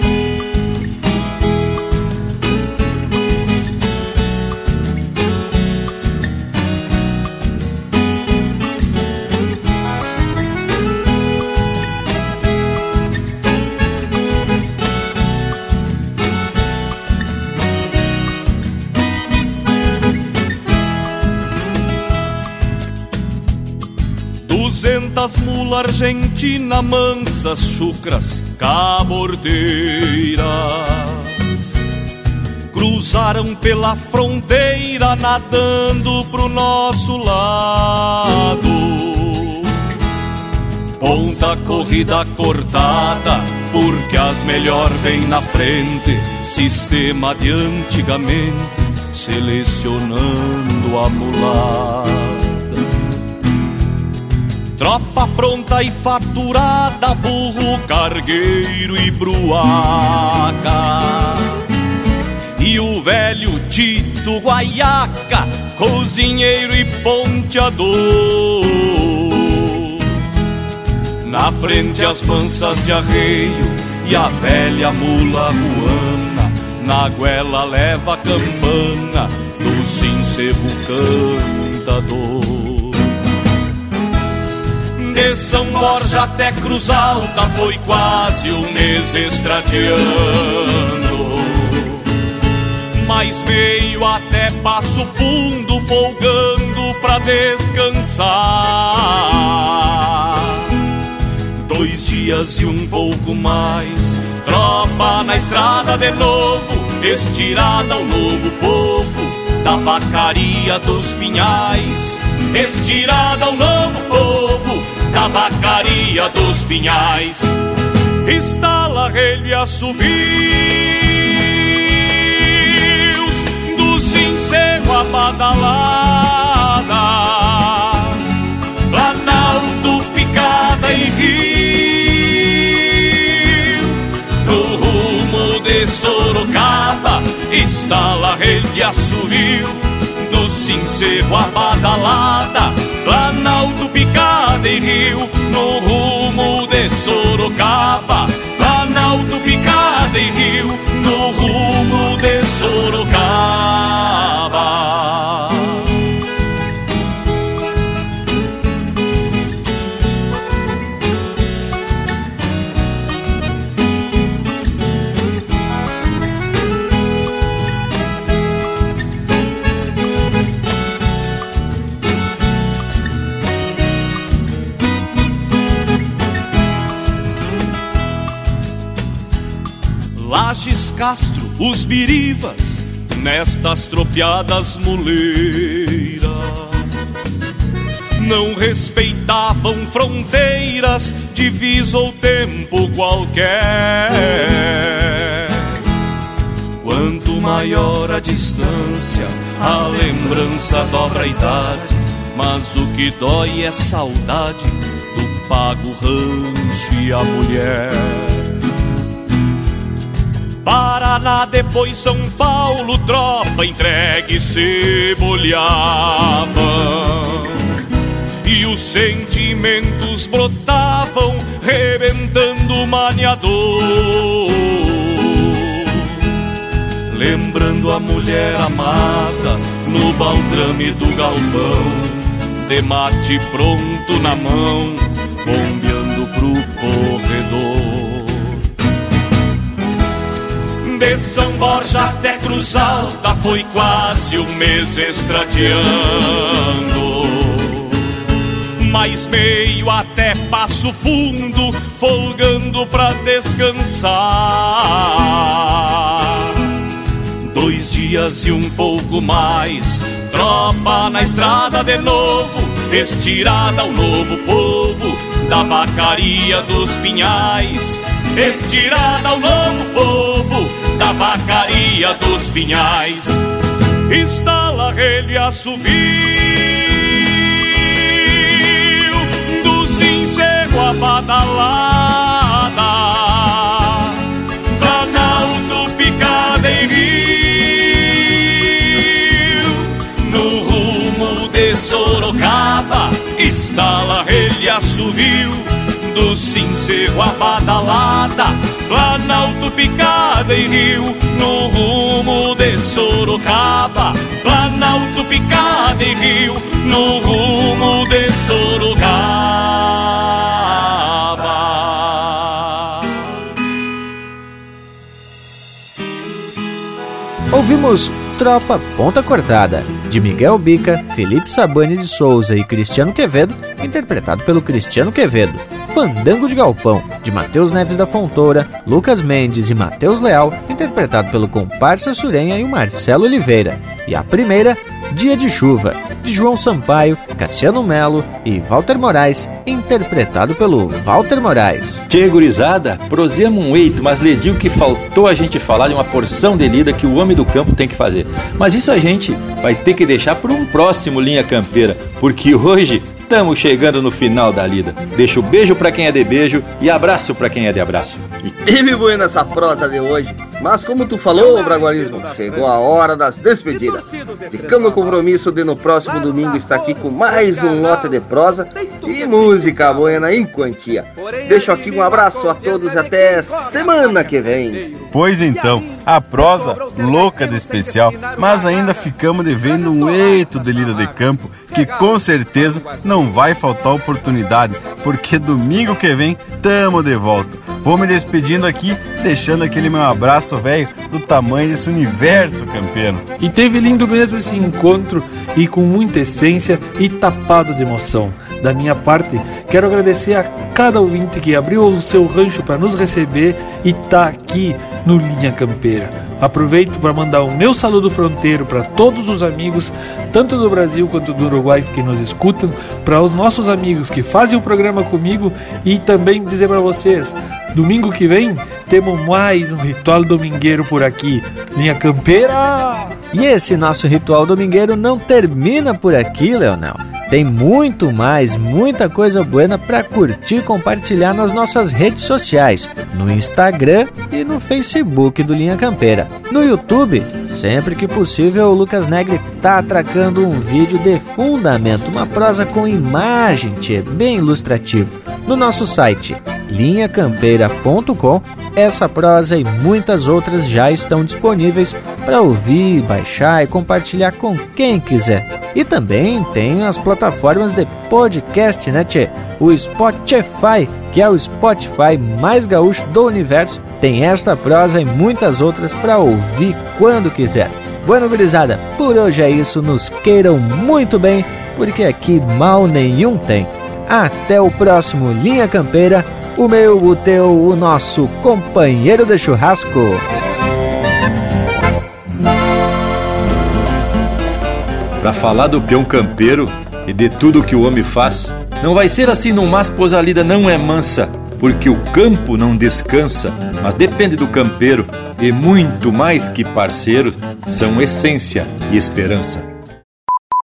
S19: Duzentas mula argentina mansas, chucras, cabordeiras. Cruzaram pela fronteira nadando pro nosso lado. Ponta corrida cortada, porque as melhor vêm na frente. Sistema de antigamente, selecionando a mulata. Tropa pronta e faturada, burro, cargueiro e bruaca. E o velho Tito Guaiaca, cozinheiro e ponteador. Na frente as mansas de arreio e a velha mula ruana. Na goela leva a campana do sincero cantador. De São Borja até Cruz Alta foi quase um mês estradiando. Mas meio até Passo Fundo folgando pra descansar. Dois dias e um pouco mais, tropa na estrada de novo, estirada ao novo povo da vacaria dos pinhais, estirada ao novo povo da vacaria dos pinhais. Estala relha e assobios do sincero a badalada, Planalto, Picada e Rio, no rumo de Sorocaba, estala relha e assovio do sincero a badalada, Planalto, Picada de rio no rumo de Sorocaba. Planalto picada e rio Castro, os birivas, nestas tropiadas muleiras. Não respeitavam fronteiras, divisa ou tempo qualquer. Quanto maior a distância, a lembrança dobra a idade. Mas o que dói é saudade do pago rancho e a mulher. Paraná, depois São Paulo, tropa entregue se bolhava. E os sentimentos brotavam, rebentando o maniador. Lembrando a mulher amada no baldrame do galpão, de mate pronto na mão, bombeando pro corredor.
S7: De São Borja até Cruz Alta foi quase um mês estradiando. Mais meio até Passo Fundo, folgando pra descansar. Dois dias e um pouco mais, tropa na estrada de novo, estirada ao novo povo da vacaria dos pinhais, estirada ao novo povo da vacaria dos pinhais. Estala relho assovio do sincero a badalada, Planalto picada em rio, no rumo de Sorocaba, estala relho assovio do sincero a Planalto picada em rio, no rumo de Sorocaba. Planalto picada em rio, no rumo de Sorocaba.
S3: Ouvimos Tropa Ponta Cortada, de Miguel Bica, Felipe Sabani de Souza e Cristiano Quevedo, interpretado pelo Cristiano Quevedo. Fandango de Galpão, de Matheus Neves da Fontoura, Lucas Mendes e Matheus Leal, interpretado pelo comparsa Surenha e o Marcelo Oliveira. E a primeira, Dia de Chuva, de João Sampaio, Cassiano Melo e Walter Moraes, interpretado pelo Walter Moraes.
S1: Tchê, gurizada, prosemos um eito, mas lhes digo que faltou a gente falar de uma porção de lida que o homem do campo tem que fazer. Mas isso a gente vai ter que deixar para um próximo Linha Campeira, porque hoje Estamos chegando no final da lida. Deixo beijo para quem é de beijo e abraço para quem é de abraço.
S6: E teve bueno essa prosa de hoje. Mas como tu falou, Bragualismo, chegou a hora das despedidas. Ficamos no compromisso de no próximo domingo estar aqui com mais um lote de prosa e música buena em quantia. Deixo aqui um abraço a todos e até semana que vem.
S4: Pois então, a prosa louca de especial, mas ainda ficamos devendo um eito de lida de campo que com certeza não vai faltar oportunidade, porque domingo que vem tamo de volta. Vou me despedindo aqui, deixando aquele meu abraço velho do tamanho desse universo campeiro.
S5: E teve lindo mesmo esse encontro e com muita essência e tapado de emoção. Da minha parte, quero agradecer a cada ouvinte que abriu o seu rancho para nos receber e tá aqui no Linha Campeira. Aproveito para mandar o meu saludo fronteiro para todos os amigos, tanto do Brasil quanto do Uruguai que nos escutam, para os nossos amigos que fazem o programa comigo e também dizer para vocês, domingo que vem temos mais um ritual domingueiro por aqui. Linha Campeira!
S3: E esse nosso ritual domingueiro não termina por aqui, Leonel. Tem muito mais, muita coisa boa para curtir e compartilhar nas nossas redes sociais, no Instagram e no Facebook do Linha Campeira. No YouTube, sempre que possível, o Lucas Negri tá atracando um vídeo de fundamento, uma prosa com imagem, tchê, bem ilustrativo. No nosso site linhacampeira.com, essa prosa e muitas outras já estão disponíveis para ouvir, baixar e compartilhar com quem quiser. E também tem as plataformas de podcast, né, tchê? O Spotify, que é o Spotify mais gaúcho do universo, tem esta prosa e muitas outras para ouvir quando quiser. Bueno, gurizada, por hoje é isso. Nos queiram muito bem, porque aqui mal nenhum tem. Até o próximo Linha Campeira, o meu, o teu, o nosso companheiro de churrasco.
S1: Para falar do peão campeiro e de tudo que o homem faz, não vai ser assim num mas pois a lida não é mansa, porque o campo não descansa, mas depende do campeiro, e muito mais que parceiro, são essência e esperança.